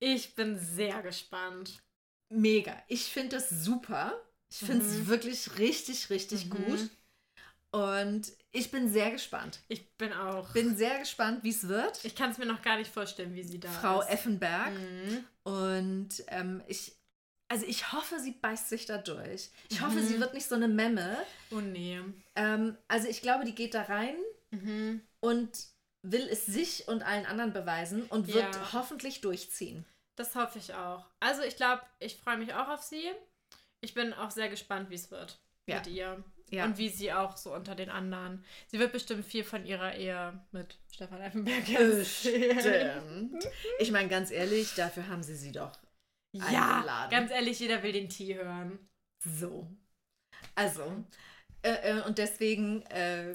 ich bin sehr gespannt. Mega. Ich finde das super. Ich finde es Mhm. wirklich richtig, richtig Mhm. gut. Und ich bin sehr gespannt. Ich bin auch. Bin sehr gespannt, wie es wird. Ich kann es mir noch gar nicht vorstellen, wie sie da Frau ist. Effenberg. Mhm. Und ähm, ich, also ich hoffe, sie beißt sich da durch. Ich hoffe, Mhm. sie wird nicht so eine Memme. Oh nee. Ähm, also ich glaube, die geht da rein Mhm. und will es sich und allen anderen beweisen und wird Ja. hoffentlich durchziehen. Das hoffe ich auch. Also ich glaube, ich freue mich auch auf sie. Ich bin auch sehr gespannt, wie es wird Ja. mit ihr. Ja. Und wie sie auch so unter den anderen. Sie wird bestimmt viel von ihrer Ehe mit Stefan Effenberg erzählen. Stimmt. Ich meine, ganz ehrlich, dafür haben sie sie doch Ja, eingeladen. ganz ehrlich, jeder will den Tee hören. So. Also, äh, äh, und deswegen, äh,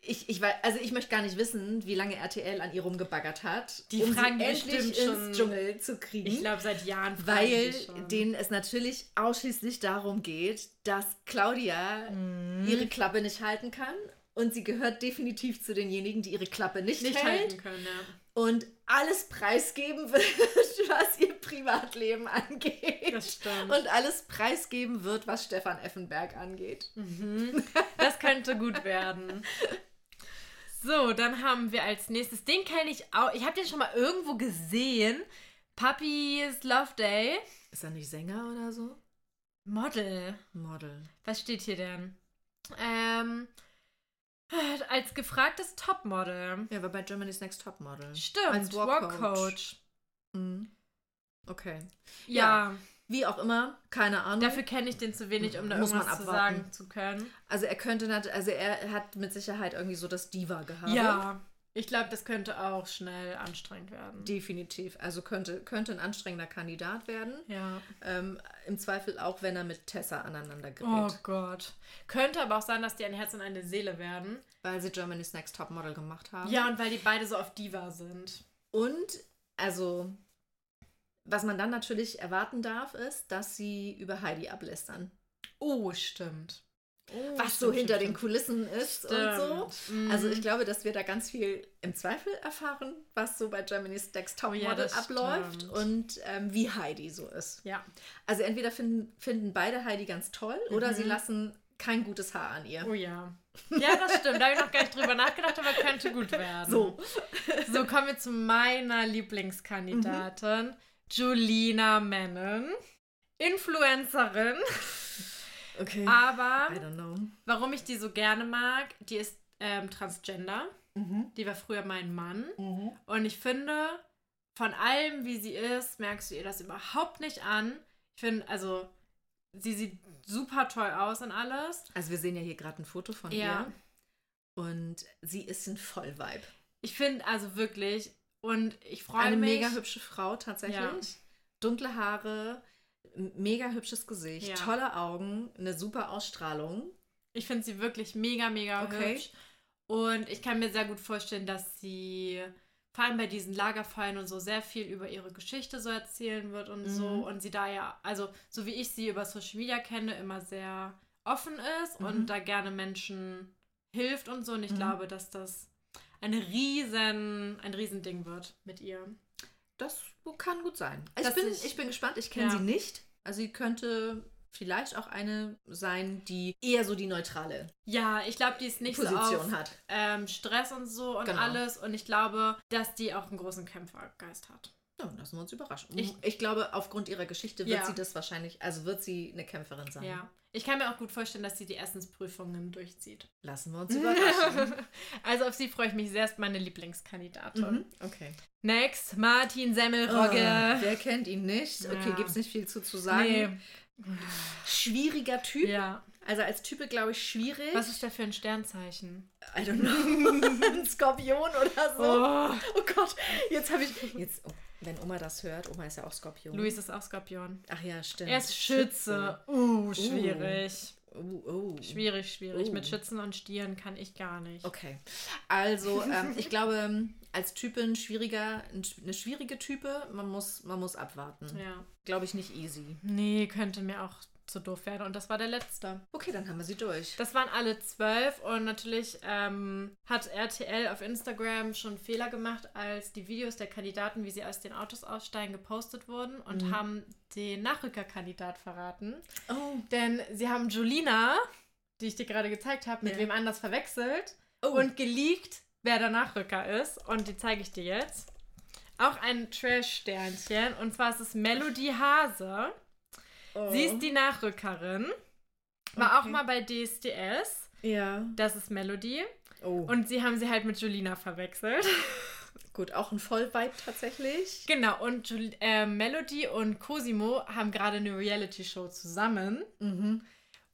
ich, ich weiß, also ich möchte gar nicht wissen, wie lange RTL an ihr rumgebaggert hat, Die um fragen sie endlich ins Dschungel zu kriegen. Ich glaube, seit Jahren weil denen es natürlich ausschließlich darum geht, dass Claudia Mhm. ihre Klappe nicht halten kann. Und sie gehört definitiv zu denjenigen, die ihre Klappe nicht, nicht hält halten können. Ja. Und alles preisgeben wird, was ihr Privatleben angeht. Das stimmt. Und alles preisgeben wird, was Stefan Effenberg angeht. Mhm. Das könnte gut werden. So, dann haben wir als nächstes, den kenne ich auch. Ich habe den schon mal irgendwo gesehen. Puppies Love Day. Ist er nicht Sänger oder so? Model. Model. Was steht hier denn? Ähm, als gefragtes Topmodel. Ja, war bei Germany's Next Topmodel. Stimmt, Als Walkcoach. Walkcoach. Mhm. Okay. Ja, Wie auch immer, keine Ahnung. dafür kenne ich den zu wenig, um da Muss irgendwas zu sagen zu können. also er könnte, also er hat mit Sicherheit irgendwie so das Diva-Gehabe. Ja, ich glaube, das könnte auch schnell anstrengend werden. Definitiv. Also könnte, könnte ein anstrengender Kandidat werden. ja. Ähm, Im Zweifel auch, wenn er mit Tessa aneinander gerät. Oh Gott. Könnte aber auch sein, dass die ein Herz und eine Seele werden. Weil sie Germany's Next Topmodel gemacht haben. Ja, und weil die beide so auf Diva sind. Und, also, was man dann natürlich erwarten darf, ist, dass sie über Heidi ablästern. Oh, stimmt. Oh, was so hinter den Kulissen ist und so. Mhm. Also ich glaube, dass wir da ganz viel im Zweifel erfahren, was so bei Germany's Next Oh ja, Topmodel das abläuft stimmt. und ähm, wie Heidi so ist. Ja. Also entweder finden, finden beide Heidi ganz toll oder Mhm. sie lassen kein gutes Haar an ihr. Oh ja. Ja, das stimmt. Da habe ich noch gar nicht drüber nachgedacht, aber könnte gut werden. So. So, kommen wir zu meiner Lieblingskandidatin, Julina Menon. Influencerin, Okay. aber warum ich die so gerne mag, die ist ähm, transgender. Mhm. Die war früher mein Mann. Und ich finde, von allem, wie sie ist, merkst du ihr das überhaupt nicht an. Ich finde, also, sie sieht super toll aus und alles. Also wir sehen ja hier gerade ein Foto von Ja. ihr. Und sie ist ein Vollvibe. Ich finde, also wirklich, und ich freue Eine mich. mega hübsche Frau tatsächlich. Ja. Dunkle Haare, mega hübsches Gesicht, Ja. tolle Augen, eine super Ausstrahlung. Ich finde sie wirklich mega, mega Okay. hübsch. Und ich kann mir sehr gut vorstellen, dass sie vor allem bei diesen Lagerfeuern und so sehr viel über ihre Geschichte so erzählen wird und so. Mhm. Und sie da ja, also so wie ich sie über Social Media kenne, immer sehr offen ist Mhm. und da gerne Menschen hilft und so. Und ich Mhm. glaube, dass das eine riesen, ein Riesending wird mit ihr. Das kann gut sein. Ich, bin, ich- ich bin gespannt. Ich kenne Ja. sie nicht. Also sie könnte vielleicht auch eine sein, die eher so die neutrale Ja, ich glaube, die ist nicht so auf Position hat. ähm, Stress und so und Genau. alles. Und ich glaube, dass die auch einen großen Kämpfergeist hat. Ja, lassen wir uns überraschen. Ich- Ich, glaube, aufgrund ihrer Geschichte wird Ja. sie das wahrscheinlich, also wird sie eine Kämpferin sein. Ja. Ich kann mir auch gut vorstellen, dass sie die Essensprüfungen durchzieht. Lassen wir uns überraschen. also auf sie freue ich mich sehr, ist meine Lieblingskandidatin. mhm. Okay. Next, Martin Semmelrogge. Oh, wer kennt ihn nicht? Okay, Ja. gibt es nicht viel zu, zu sagen. nee. Schwieriger Typ. Ja. Also als Typ, glaube ich, schwierig. Was ist der für ein Sternzeichen? I don't know. Ein Skorpion oder so. Oh. Oh, Gott, jetzt habe ich. Jetzt, oh, wenn Oma das hört, Oma ist ja auch Skorpion. Luis ist auch Skorpion. Ach ja, stimmt. Er ist Schütze. Uh, schwierig. Oh, oh. Schwierig, schwierig. Oh. Mit Schützen und Stieren kann ich gar nicht. Okay. Also, ähm, ich glaube, als Typin schwieriger, eine schwierige Type, man muss, man muss abwarten. Ja. Glaube ich nicht easy. Nee, könnte mir auch zu doof werden. Und das war der letzte. Okay, dann haben wir sie durch. Das waren alle zwölf und natürlich ähm, hat RTL auf Instagram schon Fehler gemacht, als die Videos der Kandidaten, wie sie aus den Autos aussteigen, gepostet wurden und Mhm. haben den Nachrückerkandidat verraten. Oh. Denn sie haben Julina die ich dir gerade gezeigt habe, mit Ja. wem anders verwechselt Oh. und geleakt, wer der Nachrücker ist. Und die zeige ich dir jetzt. Auch ein Trash-Sternchen. Und zwar ist es Melody Hase. Oh. Sie ist die Nachrückerin. War auch Okay. mal bei DSDS. Ja. Das ist Melody. Oh. Und sie haben sie halt mit Julina verwechselt. gut, auch ein Vollvibe tatsächlich. genau, und Jul äh, Melody und Cosimo haben gerade eine Reality-Show zusammen. Mhm.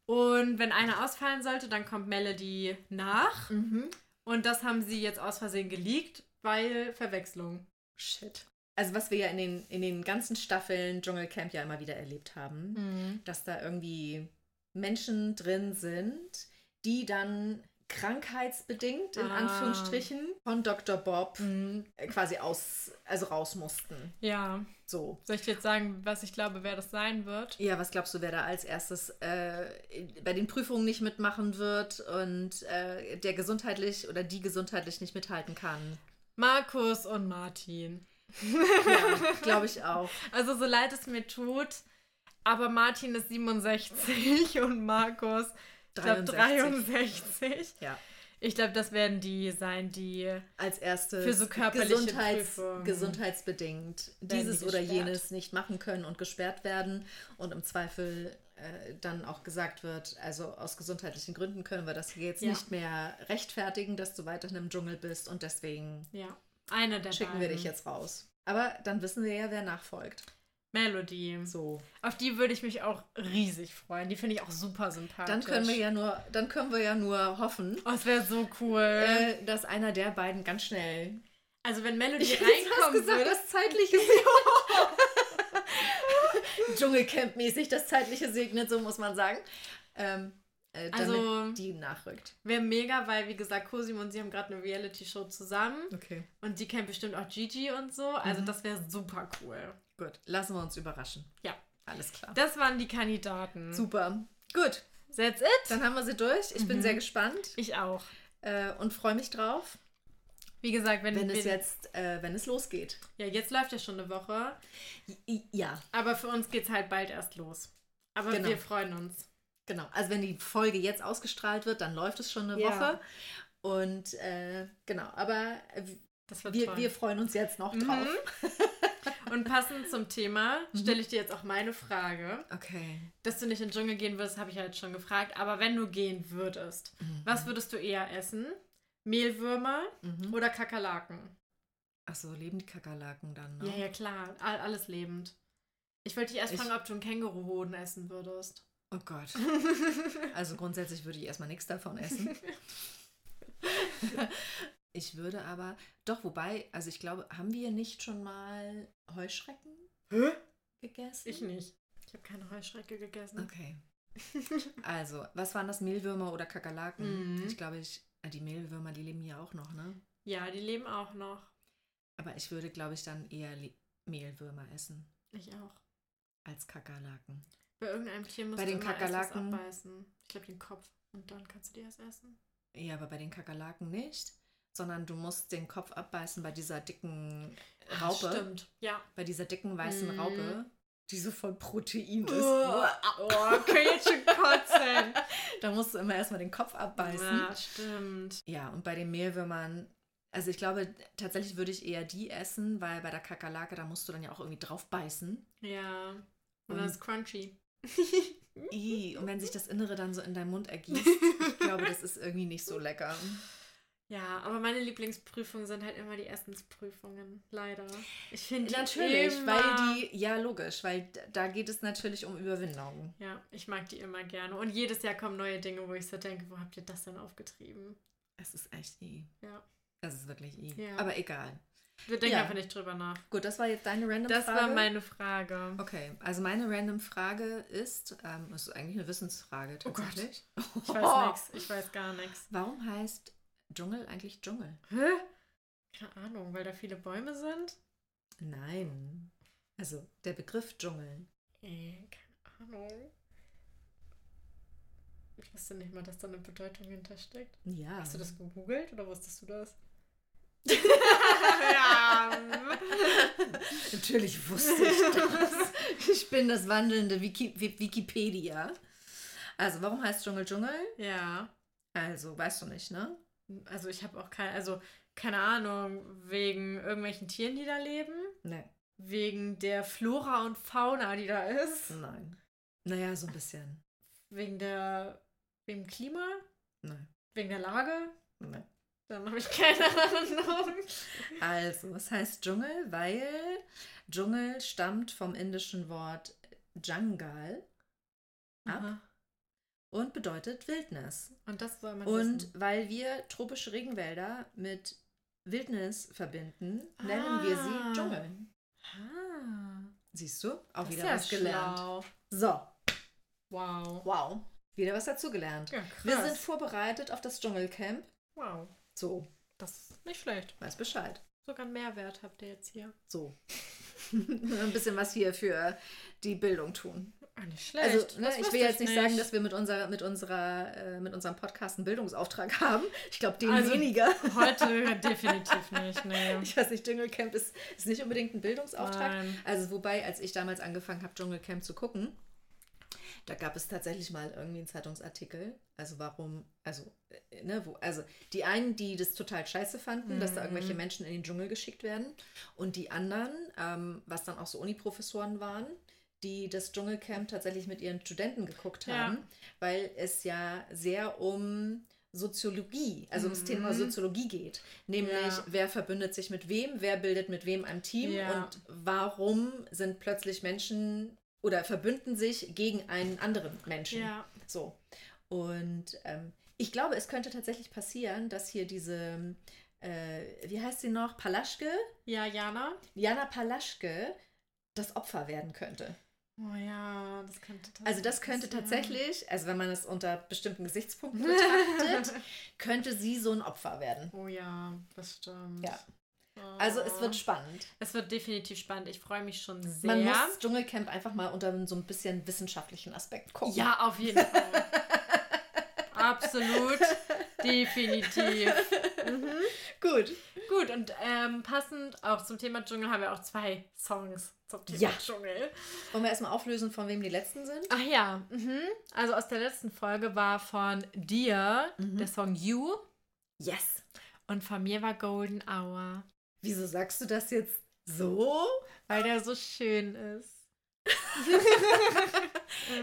Und wenn einer ausfallen sollte, dann kommt Melody nach. Mhm. Und das haben sie jetzt aus Versehen geleakt, weil Verwechslung. Shit. Also was wir ja in den, in den ganzen Staffeln Dschungelcamp ja immer wieder erlebt haben, dass da irgendwie Menschen drin sind, die dann krankheitsbedingt, in Ah. Anführungsstrichen, von Dr. Bob äh, quasi aus, also raus mussten. Ja. So. Soll ich dir jetzt sagen, was ich glaube, wer das sein wird? Ja, was glaubst du, wer da als erstes äh, bei den Prüfungen nicht mitmachen wird und äh, der gesundheitlich oder die gesundheitlich nicht mithalten kann? Markus und Martin. Ja, glaube ich auch. Also so leid es mir tut, aber Martin ist 67 und Markus, ich glaube 63. 63. Ja. Ich glaube, das werden die sein, die als erstes Für so körperliche Gesundheits Prüfungen. gesundheitsbedingt dieses die oder jenes nicht machen können und gesperrt werden und im Zweifel äh, dann auch gesagt wird, also aus gesundheitlichen Gründen können wir das hier jetzt Ja. nicht mehr rechtfertigen, dass du weiterhin im Dschungel bist und deswegen Ja, eine der schicken beiden. wir dich jetzt raus. Aber dann wissen wir ja, wer nachfolgt. Melody. So. Auf die würde ich mich auch riesig freuen. Die finde ich auch super sympathisch. Dann können wir ja nur, dann können wir ja nur hoffen, Oh, es wäre so cool. äh, dass einer der beiden ganz schnell also wenn Melody Ich reinkommen gesagt, würde. das zeitliche Dschungelcamp-mäßig das zeitliche segnet, so muss man sagen. Ähm, äh, damit Also- die nachrückt. Wäre mega, weil wie gesagt, Cosimo und sie haben gerade eine Reality-Show zusammen. Okay. Und die kennt bestimmt auch Gigi und so. Also Mhm. das wäre super cool. Gut, lassen wir uns überraschen. Ja. Alles klar. Das waren die Kandidaten. Super. Gut, That's it. dann haben wir sie durch. Ich bin Mhm. sehr gespannt Ich auch. äh, und freue mich drauf, Wie gesagt, wenn, wenn es jetzt, äh, wenn es losgeht. Ja, jetzt läuft ja schon eine Woche. Ja, Aber für uns geht es halt bald erst los. Aber Genau. wir freuen uns. Genau. Also wenn die Folge jetzt ausgestrahlt wird, dann läuft es schon eine Ja. Woche. Und äh, genau, aber Das wird wir, wir freuen uns jetzt noch drauf. Mhm. Und passend zum Thema Mhm. stelle ich dir jetzt auch meine Frage. Okay. Dass du nicht in den Dschungel gehen würdest, habe ich ja jetzt schon gefragt. Aber wenn du gehen würdest, Mhm. was würdest du eher essen? Mehlwürmer Mhm. oder Kakerlaken? Achso, leben die Kakerlaken dann, ne? Ja, ja, klar. All, alles lebend. Ich wollte dich erst Ich- fragen, ob du einen Känguruhoden essen würdest. Oh Gott. Also grundsätzlich würde ich erstmal nichts davon essen. Ich würde aber, doch, wobei, also ich glaube, haben wir nicht schon mal Heuschrecken gegessen? Ich nicht. Ich habe keine Heuschrecke gegessen. Okay. Also, was waren das? Mehlwürmer oder Kakerlaken? Mhm. Ich glaube, ich, äh, die Mehlwürmer, die leben hier auch noch, ne? Ja, die leben auch noch. Aber ich würde, glaube ich, dann eher Le Mehlwürmer essen Ich auch. als Kakerlaken. Bei irgendeinem Tier musst Bei du den was Kakerlaken- abbeißen. Ich glaube den Kopf. Und dann kannst du die erst essen. Ja, aber bei den Kakerlaken nicht, sondern du musst den Kopf abbeißen bei dieser dicken Ah, Raupe. Stimmt. Ja. Bei dieser dicken weißen Mhm. Raupe, die so voll Protein ist. Oh, oh kann jetzt schon kotzen. Da musst du immer erstmal den Kopf abbeißen. Ja, stimmt. Ja, und bei den Mehlwürmern, also ich glaube, tatsächlich würde ich eher die essen, weil bei der Kakerlake, da musst du dann ja auch irgendwie drauf beißen. Ja. Und Und- dann ist crunchy. Ih, und wenn sich das Innere dann so in deinen Mund ergießt, ich glaube, das ist irgendwie nicht so lecker. Ja, aber meine Lieblingsprüfungen sind halt immer die Essensprüfungen. Leider. Ich finde die Natürlich, immer, weil die, ja logisch, weil da geht es natürlich um Überwindung. Ja, ich mag die immer gerne. Und jedes Jahr kommen neue Dinge, wo ich so denke, wo habt ihr das denn aufgetrieben? Es ist echt i. Ja. Es ist wirklich i. Ja. Aber egal. Wir denken Ja. einfach nicht drüber nach. Gut, das war jetzt deine random Das Frage. war meine Frage. Okay, also meine random Frage ist, ähm, das ist eigentlich eine Wissensfrage Oh Gott. tatsächlich. Ich weiß nichts. Ich weiß gar nichts. Warum heißt Dschungel eigentlich Dschungel? Hä? Keine Ahnung, weil da viele Bäume sind? Nein. Also der Begriff Dschungel. Äh, keine Ahnung. Ich wusste nicht mal, dass da eine Bedeutung hintersteckt. Ja. Hast du das gegoogelt oder wusstest du das? ja. Natürlich wusste ich das. Ich bin das wandelnde Wiki Wi- Wikipedia. Also, warum heißt Dschungel Dschungel? Ja. Also, weißt du nicht, ne? Also ich habe auch keine, also keine Ahnung, wegen irgendwelchen Tieren, die da leben, Nee. wegen der Flora und Fauna, die da ist, Nein. Naja, so ein bisschen. wegen der, wegen dem Klima, Nein. wegen der Lage. Nein. Dann habe ich keine Ahnung. Also, es heißt Dschungel, weil Dschungel stammt vom indischen Wort Jungle ab Aha. und bedeutet Wildnis. Und das soll man Und wissen. weil wir tropische Regenwälder mit Wildnis verbinden, nennen wir sie Ah. Dschungel. Ah, Siehst du? Auch das wieder ja was gelernt. schlau. So, Wow. wow. Wieder was dazugelernt. Ja. Wir sind vorbereitet auf das Dschungelcamp. wow. So, Das ist nicht schlecht. weiß Bescheid. Sogar einen Mehrwert habt ihr jetzt hier. So. Ein bisschen was hier für die Bildung tun. Ah, nicht schlecht. Also, ne, ich will jetzt nicht, sagen, dass wir mit, unserer, mit, unserer, äh, mit unserem Podcast einen Bildungsauftrag haben. Ich glaube, den Also- weniger. Heute definitiv nicht, nee. Ich weiß nicht, Dschungelcamp ist, ist nicht unbedingt ein Bildungsauftrag. Nein. Also, wobei, als ich damals angefangen habe, Dschungelcamp zu gucken, da gab es tatsächlich mal irgendwie einen Zeitungsartikel. Also, warum, also, äh, ne, wo, also, die einen, die das total scheiße fanden, dass da Mhm. irgendwelche Menschen in den Dschungel geschickt werden. Und die anderen, ähm, was dann auch so Uniprofessoren waren, die das Dschungelcamp tatsächlich mit ihren Studenten geguckt Ja. haben, weil es ja sehr um Soziologie, also ums Mhm. Thema Soziologie geht. Nämlich, Ja. wer verbündet sich mit wem, wer bildet mit wem ein Team Ja. und warum sind plötzlich Menschen oder verbünden sich gegen einen anderen Menschen. Ja. So. Und ähm, ich glaube, es könnte tatsächlich passieren, dass hier diese, äh, wie heißt sie noch, Palaschke, Ja, Jana? Jana Palaschke, das Opfer werden könnte. Oh ja, das könnte Also das könnte tatsächlich, also wenn man es unter bestimmten Gesichtspunkten betrachtet, könnte sie so ein Opfer werden. Oh ja, das stimmt. Ja. Also es wird spannend. Es wird definitiv spannend. Ich freue mich schon sehr. Man muss Dschungelcamp einfach mal unter so ein bisschen wissenschaftlichen Aspekt gucken. ja, auf jeden Fall. Absolut. Definitiv. gut. Gut, und ähm, passend auch zum Thema Dschungel haben wir auch zwei Songs zum Thema Ja. Dschungel. Wollen wir erstmal auflösen, von wem die letzten sind? Ach ja, mhm. also aus der letzten Folge war von dir Mhm. der Song You Yes. und von mir war Golden Hour, Wieso sagst du das jetzt so? weil der so schön ist.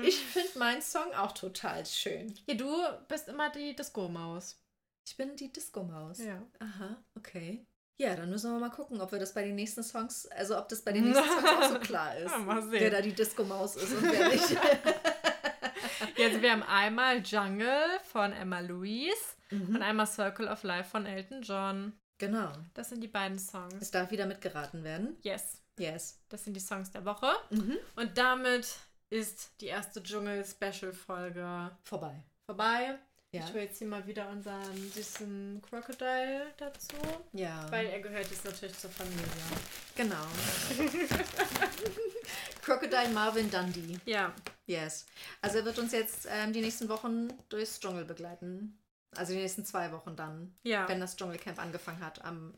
Ich finde meinen Song auch total schön. Ja, du bist immer die Disco-Maus. Ich bin die Disco-Maus. Ja. Aha, okay. Ja, dann müssen wir mal gucken, ob wir das bei den nächsten Songs, also ob das bei den nächsten Songs auch so klar ist. Ja. Wer da die Disco-Maus ist und wer nicht. Jetzt, wir haben einmal Jungle von Emma Louise Mhm. und einmal Circle of Life von Elton John. Genau. Das sind die beiden Songs. Es darf wieder mitgeraten werden. Yes, Yes. das sind die Songs der Woche. Mhm. Und damit ist die erste Dschungel-Special-Folge Vorbei. vorbei. Ja. Ich hole jetzt hier mal wieder unseren süßen Crocodile dazu. Ja. Weil er gehört jetzt natürlich zur Familie. genau. Crocodile Marvin Dundee. Ja, Yes. Also er wird uns jetzt ähm, die nächsten Wochen durchs Dschungel begleiten. Also die nächsten zwei Wochen dann, ja. wenn das Dschungelcamp angefangen hat am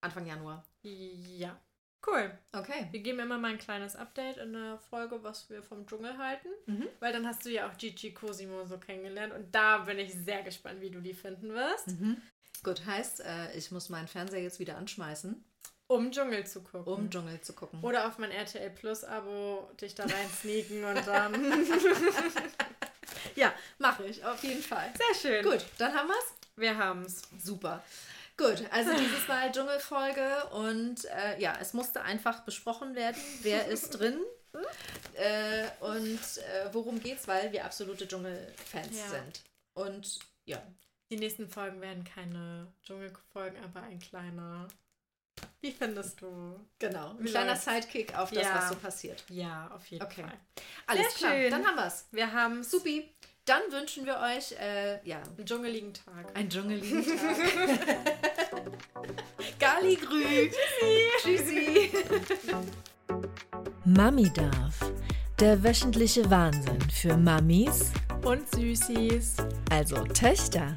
Anfang Januar. Ja. Cool. Okay. Wir geben immer mal ein kleines Update in der Folge, was wir vom Dschungel halten. Mhm. Weil dann hast du ja auch Gigi Cosimo so kennengelernt. Und da bin ich sehr gespannt, wie du die finden wirst. Mhm. Gut, heißt, äh, ich muss meinen Fernseher jetzt wieder anschmeißen, Um Dschungel zu gucken. um Dschungel zu gucken. Oder auf mein RTL Plus Abo dich da rein sneaken und dann. Ja, mache ich, auf jeden Fall. Sehr schön. Gut, dann haben wir's. Wir haben's. Super. Gut, also dieses Mal Dschungelfolge und äh, ja, es musste einfach besprochen werden, wer ist drin äh, und äh, worum geht's, weil wir absolute Dschungelfans Ja. sind. Und ja, Die nächsten Folgen werden keine Dschungelfolgen, aber ein kleiner. Wie findest du? genau. Ein kleiner läuft's? Sidekick auf das, Ja. was so passiert. Ja, auf jeden Okay. Fall. Alles klar, schön. dann haben wir's. Wir haben Supi. Dann wünschen wir euch äh, ja, einen dschungeligen Tag. einen dschungeligen Tag. Galligrü. Tschüssi. Mami darf. Der wöchentliche Wahnsinn für Mamis, Und Süßis. also Töchter.